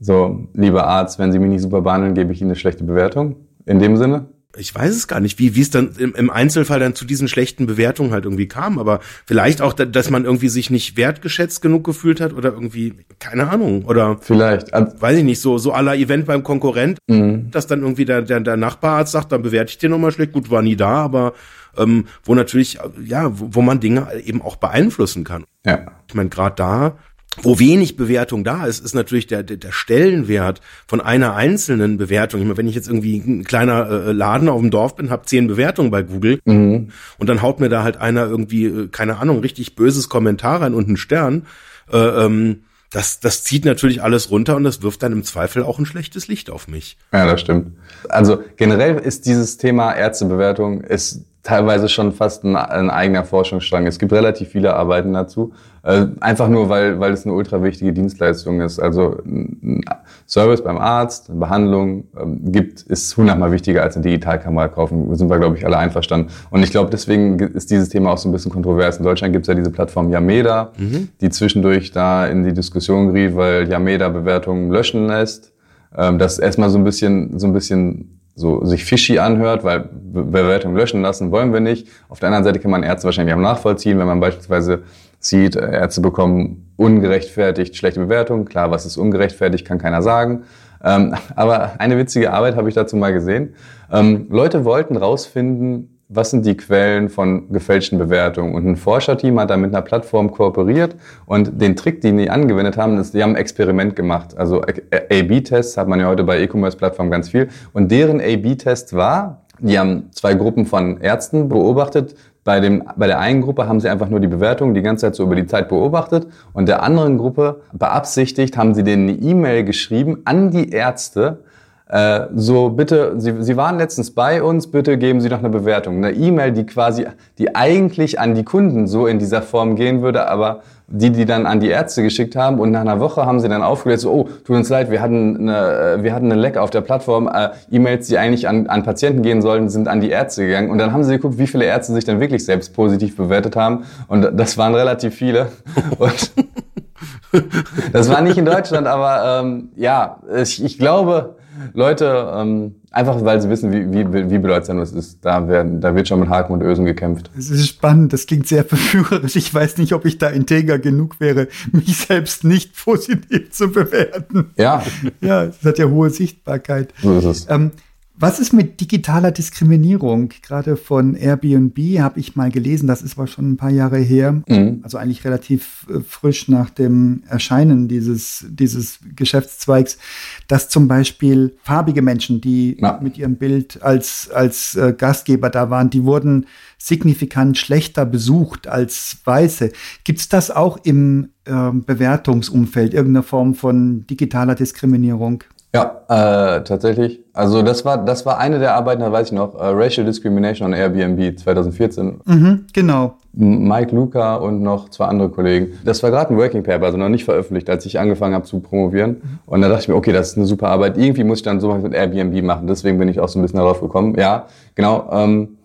so, lieber Arzt, wenn Sie mich nicht super behandeln, gebe ich Ihnen eine schlechte Bewertung. In dem Sinne? Ich weiß es gar nicht, wie wie es dann im, im Einzelfall dann zu diesen schlechten Bewertungen halt irgendwie kam, aber vielleicht auch, dass man irgendwie sich nicht wertgeschätzt genug gefühlt hat oder irgendwie keine Ahnung oder vielleicht, weiß ich nicht, so so aller Event beim Konkurrent, mhm. dass dann irgendwie der, der der Nachbararzt sagt, dann bewerte ich dir nochmal schlecht, gut war nie da, aber ähm, wo natürlich ja, wo, wo man Dinge eben auch beeinflussen kann. Ja. Ich meine, gerade da wo wenig Bewertung da ist, ist natürlich der, der, der Stellenwert von einer einzelnen Bewertung. Ich meine, wenn ich jetzt irgendwie ein kleiner äh, Laden auf dem Dorf bin, habe zehn Bewertungen bei Google mhm. und dann haut mir da halt einer irgendwie, äh, keine Ahnung, richtig böses Kommentar rein und einen Stern. Äh, ähm, das, das zieht natürlich alles runter und das wirft dann im Zweifel auch ein schlechtes Licht auf mich. Ja, das stimmt. Also generell ist dieses Thema Ärztebewertung ist teilweise schon fast ein, ein eigener Forschungsstrang. Es gibt relativ viele Arbeiten dazu. Äh, einfach nur, weil, weil es eine ultra wichtige Dienstleistung ist. Also ein Service beim Arzt, eine Behandlung ähm, gibt, ist hundertmal wichtiger als eine Digitalkamera kaufen. Da sind wir, glaube ich, alle einverstanden. Und ich glaube, deswegen ist dieses Thema auch so ein bisschen kontrovers. In Deutschland gibt es ja diese Plattform Yameda, mhm. die zwischendurch da in die Diskussion geriet, weil Yameda Bewertungen löschen lässt. Ähm, das erstmal so ein bisschen, so ein bisschen so sich fishy anhört, weil Bewertungen löschen lassen wollen wir nicht. Auf der anderen Seite kann man Ärzte wahrscheinlich auch nachvollziehen, wenn man beispielsweise sieht, äh, Ärzte bekommen ungerechtfertigt schlechte Bewertungen. Klar, was ist ungerechtfertigt, kann keiner sagen. Ähm, *laughs* aber eine witzige Arbeit habe ich dazu mal gesehen. Ähm, Leute wollten rausfinden, was sind die Quellen von gefälschten Bewertungen. Und ein Forscherteam hat da mit einer Plattform kooperiert und den Trick, den die angewendet haben, ist, die haben ein Experiment gemacht. Also A-B-Tests hat man ja heute bei E-Commerce-Plattformen ganz viel. Und deren A-B-Test war, die haben zwei Gruppen von Ärzten beobachtet. Bei, dem, bei der einen Gruppe haben sie einfach nur die Bewertung die ganze Zeit so über die Zeit beobachtet und der anderen Gruppe beabsichtigt haben sie denen eine E-Mail geschrieben an die Ärzte, äh, so bitte, Sie, Sie waren letztens bei uns, bitte geben Sie noch eine Bewertung. Eine E-Mail, die quasi, die eigentlich an die Kunden so in dieser Form gehen würde, aber die, die dann an die Ärzte geschickt haben und nach einer Woche haben sie dann aufgelöst, so, oh, tut uns leid, wir hatten eine, wir hatten eine Leck auf der Plattform, äh, E-Mails, die eigentlich an, an Patienten gehen sollten, sind an die Ärzte gegangen. Und dann haben sie geguckt, wie viele Ärzte sich dann wirklich selbst positiv bewertet haben. Und das waren relativ viele. *laughs* Und das war nicht in Deutschland, aber ähm, ja, ich, ich glaube, Leute, ähm, einfach weil sie wissen, wie, wie, wie bedeutsam es ist, da, werden, da wird schon mit Haken und Ösen gekämpft. Es ist spannend, das klingt sehr *laughs* verführerisch. Ich weiß nicht, ob ich da integer genug wäre, mich selbst nicht positiv zu bewerten. Ja. Ja, es hat ja hohe Sichtbarkeit. So ist es. Ähm, Was ist mit digitaler Diskriminierung? Gerade von Airbnb habe ich mal gelesen, das ist aber schon ein paar Jahre her, mhm. also eigentlich relativ äh, frisch nach dem Erscheinen dieses, dieses Geschäftszweigs, dass zum Beispiel farbige Menschen, die ja. mit ihrem Bild als, als äh, Gastgeber da waren, die wurden signifikant schlechter besucht als Weiße. Gibt es das auch im äh, Bewertungsumfeld, irgendeine Form von digitaler Diskriminierung? Ja, äh, tatsächlich. Also das war das war eine der Arbeiten, da weiß ich noch, uh, Racial Discrimination on Airbnb 2014. Mhm, genau. Mike Luca und noch zwei andere Kollegen. Das war gerade ein Working Paper, also noch nicht veröffentlicht, als ich angefangen habe zu promovieren. Und da dachte ich mir, okay, das ist eine super Arbeit. Irgendwie muss ich dann sowas mit Airbnb machen. Deswegen bin ich auch so ein bisschen darauf gekommen. Ja, genau. Ähm,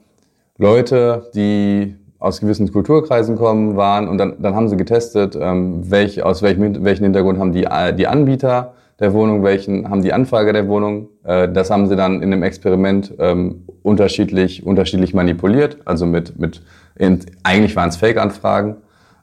Leute, die aus gewissen Kulturkreisen kommen, waren und dann, dann haben sie getestet, ähm, welch, aus welchem, welchen Hintergrund haben die, die Anbieter der Wohnung, welchen haben die Anfrage der Wohnung. Äh, das haben sie dann in einem Experiment ähm, unterschiedlich, unterschiedlich manipuliert, also mit, mit in, eigentlich waren es Fake-Anfragen.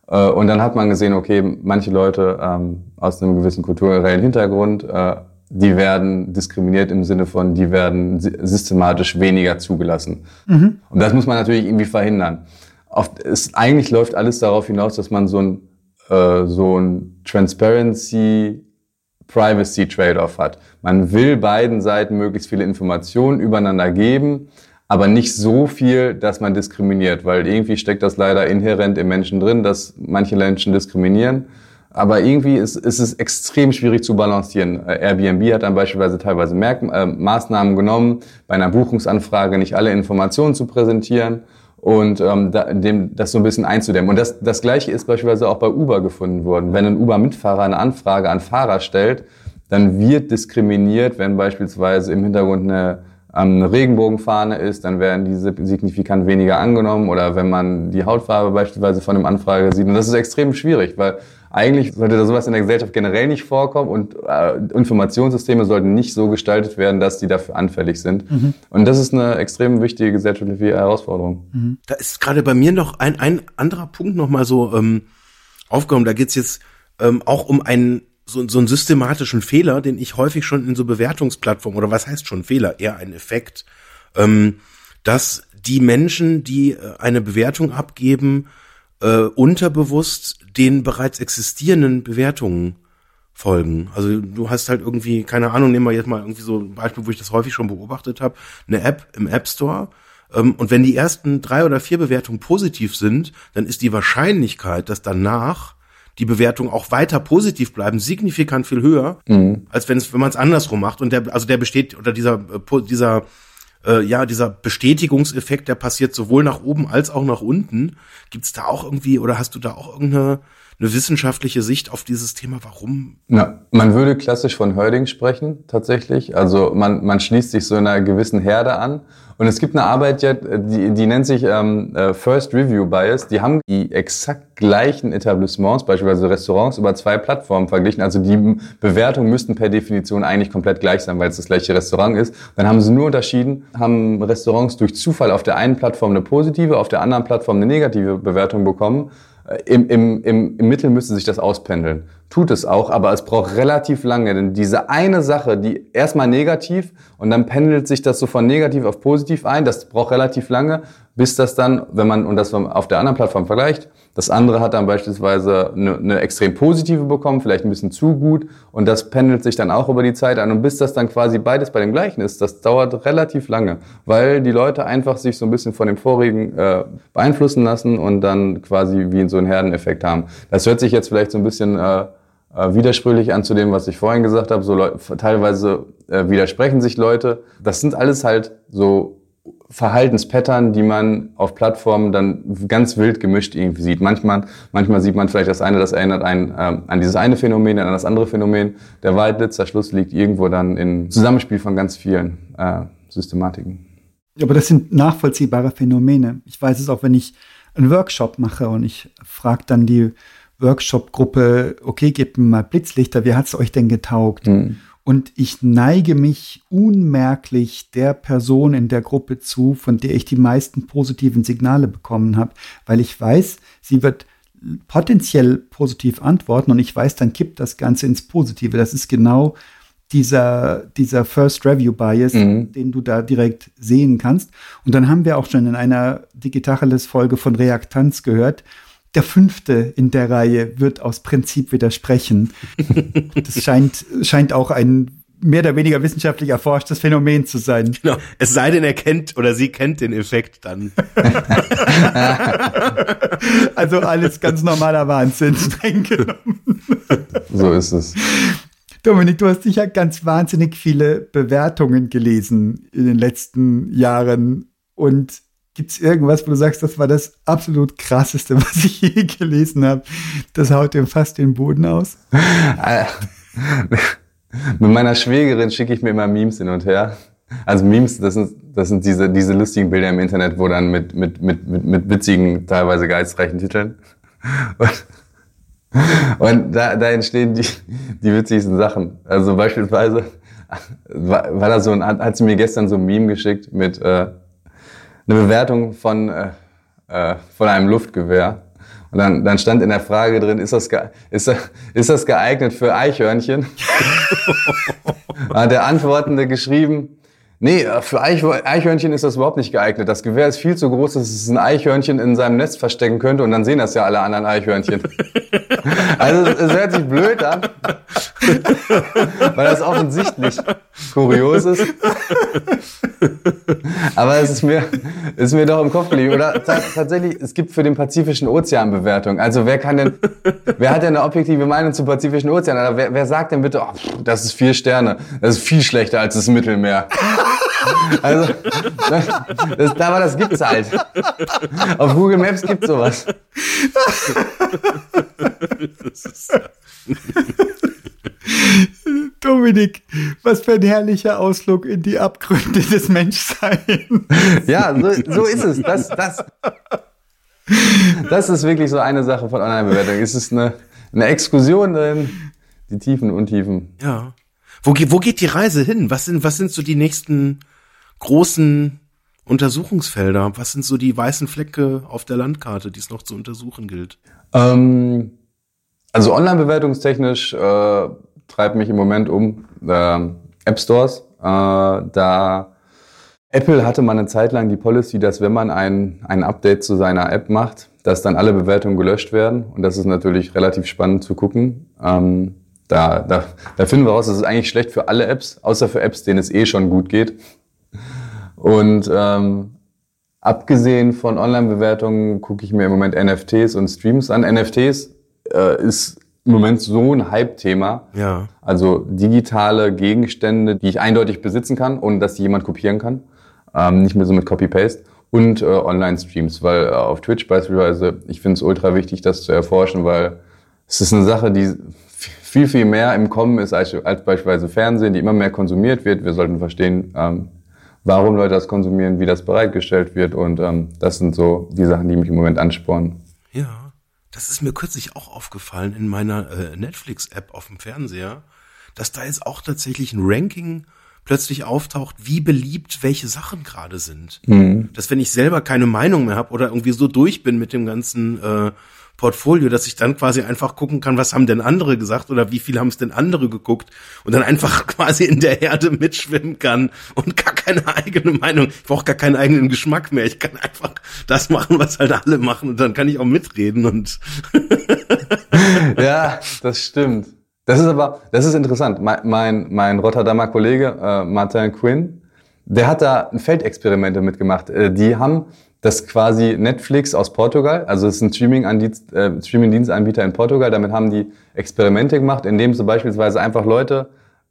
Äh, und dann hat man gesehen, okay, manche Leute ähm, aus einem gewissen kulturellen Hintergrund, äh, die werden diskriminiert im Sinne von, die werden systematisch weniger zugelassen. Mhm. Und das muss man natürlich irgendwie verhindern. Oft ist, eigentlich läuft alles darauf hinaus, dass man so ein, äh, so ein Transparency Privacy Trade-off hat. Man will beiden Seiten möglichst viele Informationen übereinander geben, aber nicht so viel, dass man diskriminiert, weil irgendwie steckt das leider inhärent im Menschen drin, dass manche Menschen diskriminieren. Aber irgendwie ist, ist es extrem schwierig zu balancieren. Airbnb hat dann beispielsweise teilweise Merk äh, Maßnahmen genommen, bei einer Buchungsanfrage nicht alle Informationen zu präsentieren und ähm, da, dem, das so ein bisschen einzudämmen. Und das, das Gleiche ist beispielsweise auch bei Uber gefunden worden. Wenn ein Uber-Mitfahrer eine Anfrage an Fahrer stellt, dann wird diskriminiert, wenn beispielsweise im Hintergrund eine, ähm, eine Regenbogenfahne ist, dann werden diese signifikant weniger angenommen oder wenn man die Hautfarbe beispielsweise von einem Anfrage sieht. Und das ist extrem schwierig, weil eigentlich sollte da sowas in der Gesellschaft generell nicht vorkommen und äh, Informationssysteme sollten nicht so gestaltet werden, dass die dafür anfällig sind. Mhm. Und das ist eine extrem wichtige gesellschaftliche Herausforderung. Mhm. Da ist gerade bei mir noch ein, ein anderer Punkt nochmal so ähm, aufgekommen. Da geht's jetzt ähm, auch um einen so, so einen systematischen Fehler, den ich häufig schon in so Bewertungsplattformen oder was heißt schon Fehler, eher ein Effekt, ähm, dass die Menschen, die äh, eine Bewertung abgeben, äh, unterbewusst den bereits existierenden Bewertungen folgen. Also du hast halt irgendwie, keine Ahnung, nehmen wir jetzt mal irgendwie so ein Beispiel, wo ich das häufig schon beobachtet habe, eine App im App Store. Ähm, und wenn die ersten drei oder vier Bewertungen positiv sind, dann ist die Wahrscheinlichkeit, dass danach die Bewertungen auch weiter positiv bleiben, signifikant viel höher, mhm. als wenn es, wenn man es andersrum macht. Und der, also der besteht, oder dieser, äh, dieser äh, ja, dieser Bestätigungseffekt, der passiert sowohl nach oben als auch nach unten. Gibt es da auch irgendwie, oder hast du da auch irgendeine eine wissenschaftliche Sicht auf dieses Thema? Warum? Ja, man würde klassisch von Herding sprechen, tatsächlich. Also man, man schließt sich so einer gewissen Herde an. Und es gibt eine Arbeit, die, die nennt sich ähm, äh, First Review Bias. Die haben die exakt gleichen Etablissements, beispielsweise Restaurants, über zwei Plattformen verglichen. Also die Bewertungen müssten per Definition eigentlich komplett gleich sein, weil es das gleiche Restaurant ist. Dann haben sie nur unterschieden, haben Restaurants durch Zufall auf der einen Plattform eine positive, auf der anderen Plattform eine negative Bewertung bekommen. Im, im, im, Im Mittel müsste sich das auspendeln. Tut es auch, aber es braucht relativ lange, denn diese eine Sache, die erstmal negativ und dann pendelt sich das so von negativ auf positiv ein, das braucht relativ lange, bis das dann, wenn man, und das auf der anderen Plattform vergleicht, das andere hat dann beispielsweise eine, eine extrem positive bekommen, vielleicht ein bisschen zu gut und das pendelt sich dann auch über die Zeit an und bis das dann quasi beides bei dem gleichen ist, das dauert relativ lange, weil die Leute einfach sich so ein bisschen von dem vorigen äh, beeinflussen lassen und dann quasi wie in so einen Herdeneffekt haben. Das hört sich jetzt vielleicht so ein bisschen äh, äh, widersprüchlich an zu dem, was ich vorhin gesagt habe. So Leute, teilweise äh, widersprechen sich Leute. Das sind alles halt so Verhaltenspattern, die man auf Plattformen dann ganz wild gemischt irgendwie sieht. Manchmal, manchmal sieht man vielleicht das eine, das erinnert einen ähm, an dieses eine Phänomen, dann an das andere Phänomen. Der Wahrheitsletzter Schluss liegt irgendwo dann im Zusammenspiel von ganz vielen äh, Systematiken. Aber das sind nachvollziehbare Phänomene. Ich weiß es auch, wenn ich einen Workshop mache und ich frage dann die Workshop-Gruppe, okay, gebt mir mal Blitzlichter, wie hat es euch denn getaugt? Mhm. Und ich neige mich unmerklich der Person in der Gruppe zu, von der ich die meisten positiven Signale bekommen habe, weil ich weiß, sie wird potenziell positiv antworten und ich weiß, dann kippt das Ganze ins Positive. Das ist genau dieser, dieser First Review Bias, Mhm. den du da direkt sehen kannst. Und dann haben wir auch schon in einer Digitacheles-Folge von Reaktanz gehört. Der fünfte in der Reihe wird aus Prinzip widersprechen. Das scheint, scheint auch ein mehr oder weniger wissenschaftlich erforschtes Phänomen zu sein. Genau. Es sei denn, er kennt oder sie kennt den Effekt dann. *laughs* Also alles ganz normaler Wahnsinn, streng genommen. So ist es. Dominik, du hast sicher ganz wahnsinnig viele Bewertungen gelesen in den letzten Jahren. Und gibt es irgendwas, wo du sagst, das war das absolut krasseste, *laughs* was ich je gelesen habe? Das haut dir fast den Boden aus. *laughs* Mit meiner Schwägerin schicke ich mir immer Memes hin und her. Also Memes, das sind, das sind diese, diese lustigen Bilder im Internet, wo dann mit, mit, mit, mit, mit witzigen, teilweise geistreichen Titeln. Und, und da, da entstehen die, die witzigsten Sachen. Also beispielsweise war, war da so ein, hat sie mir gestern so ein Meme geschickt mit äh, eine Bewertung von, äh, äh, von einem Luftgewehr. Und dann, dann stand in der Frage drin, ist das, ist ist das geeignet für Eichhörnchen? *laughs* hat der Antwortende geschrieben, nee, äh, für Eich, Eichhörnchen ist das überhaupt nicht geeignet. Das Gewehr ist viel zu groß, dass es ein Eichhörnchen in seinem Nest verstecken könnte und dann sehen das ja alle anderen Eichhörnchen. *laughs* Also es hört sich blöd an, *laughs* weil das offensichtlich kurios ist. Aber es ist mir, ist mir doch im Kopf geblieben. Oder ta tatsächlich, es gibt für den Pazifischen Ozean Bewertung. Also wer kann denn, wer hat denn eine objektive Meinung zum Pazifischen Ozean? Oder wer, wer sagt denn bitte, oh, das ist vier Sterne, das ist viel schlechter als das Mittelmeer. Also, das, das, aber das gibt's halt. Auf Google Maps gibt's sowas. Dominik, was für ein herrlicher Ausflug in die Abgründe des Menschseins. Ja, so, so ist es. Das, das, das ist wirklich so eine Sache von Online-Bewertung. Es ist eine, eine Exkursion in die Tiefen und Untiefen. Ja. Wo, wo geht die Reise hin? Was sind, was sind so die nächsten großen Untersuchungsfelder? Was sind so die weißen Flecke auf der Landkarte, die es noch zu untersuchen gilt? Ähm, also online-bewertungstechnisch äh, treibt mich im Moment um äh, App Stores. Äh, da Apple hatte mal eine Zeit lang die Policy, dass wenn man ein, ein Update zu seiner App macht, dass dann alle Bewertungen gelöscht werden. Und das ist natürlich relativ spannend zu gucken. Ähm, da, da, da finden wir raus, das ist eigentlich schlecht für alle Apps, außer für Apps, denen es eh schon gut geht. Und ähm, abgesehen von Online-Bewertungen gucke ich mir im Moment NFTs und Streams an. NFTs äh, ist im Moment so ein Hype-Thema. Ja. Also digitale Gegenstände, die ich eindeutig besitzen kann, ohne dass die jemand kopieren kann. Ähm, nicht mehr so mit Copy-Paste. Und äh, Online-Streams, weil äh, auf Twitch beispielsweise, ich finde es ultra wichtig, das zu erforschen, weil es ist eine Sache, die viel, viel mehr im Kommen ist als, als beispielsweise Fernsehen, die immer mehr konsumiert wird. Wir sollten verstehen, ähm, warum Leute das konsumieren, wie das bereitgestellt wird. Und ähm, das sind so die Sachen, die mich im Moment anspornen. Ja, das ist mir kürzlich auch aufgefallen in meiner äh, Netflix-App auf dem Fernseher, dass da jetzt auch tatsächlich ein Ranking plötzlich auftaucht, wie beliebt welche Sachen gerade sind. Dass wenn ich selber keine Meinung mehr habe oder irgendwie so durch bin mit dem ganzen äh, Portfolio, dass ich dann quasi einfach gucken kann, was haben denn andere gesagt oder wie viel haben es denn andere geguckt und dann einfach *laughs* quasi in der Herde mitschwimmen kann und gar keine eigene Meinung. Ich brauche gar keinen eigenen Geschmack mehr. Ich kann einfach das machen, was halt alle machen und dann kann ich auch mitreden und *laughs* ja, das stimmt. Das ist aber, das ist interessant. Mein, mein, mein Rotterdamer Kollege äh, Martin Quinn, der hat da ein Feldexperimente mitgemacht. Äh, die haben das quasi Netflix aus Portugal, also es ist ein äh, Streaming-Dienstanbieter in Portugal. Damit haben die Experimente gemacht, indem sie beispielsweise einfach Leute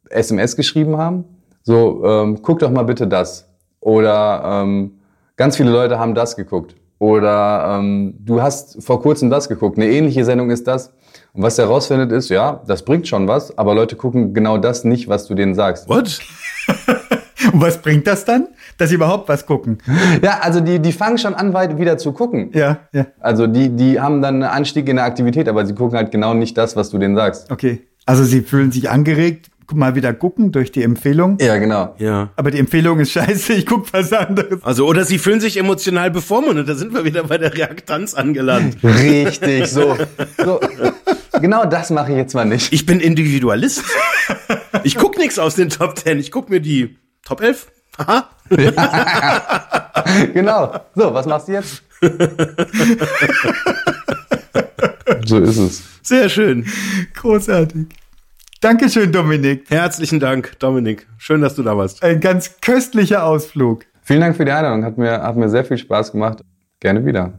SMS geschrieben haben. So, ähm, guck doch mal bitte das. Oder ähm, ganz viele Leute haben das geguckt. Oder ähm, du hast vor kurzem das geguckt. Eine ähnliche Sendung ist das. Und was er herausfindet ist, ja, das bringt schon was, aber Leute gucken genau das nicht, was du denen sagst. what? *laughs* Und *laughs* was bringt das dann? Dass sie überhaupt was gucken. Ja, also die, die fangen schon an, weit wieder zu gucken. Ja, ja. Also die, die haben dann einen Anstieg in der Aktivität, aber sie gucken halt genau nicht das, was du denen sagst. Okay. Also sie fühlen sich angeregt, mal wieder gucken durch die Empfehlung. Ja, genau. Ja. Aber die Empfehlung ist scheiße, ich guck was anderes. Also, oder sie fühlen sich emotional bevormundet. Da sind wir wieder bei der Reaktanz angelangt. Richtig, so. so. Genau das mache ich jetzt mal nicht. Ich bin Individualist. Ich guck nichts aus den Top 10. Ich guck mir die Top 11. Aha. *laughs* genau. So, was machst du jetzt? *laughs* so ist es. Sehr schön. Großartig. Dankeschön, Dominik. Herzlichen Dank, Dominik. Schön, dass du da warst. Ein ganz köstlicher Ausflug. Vielen Dank für die Einladung. Hat mir, hat mir sehr viel Spaß gemacht. Gerne wieder.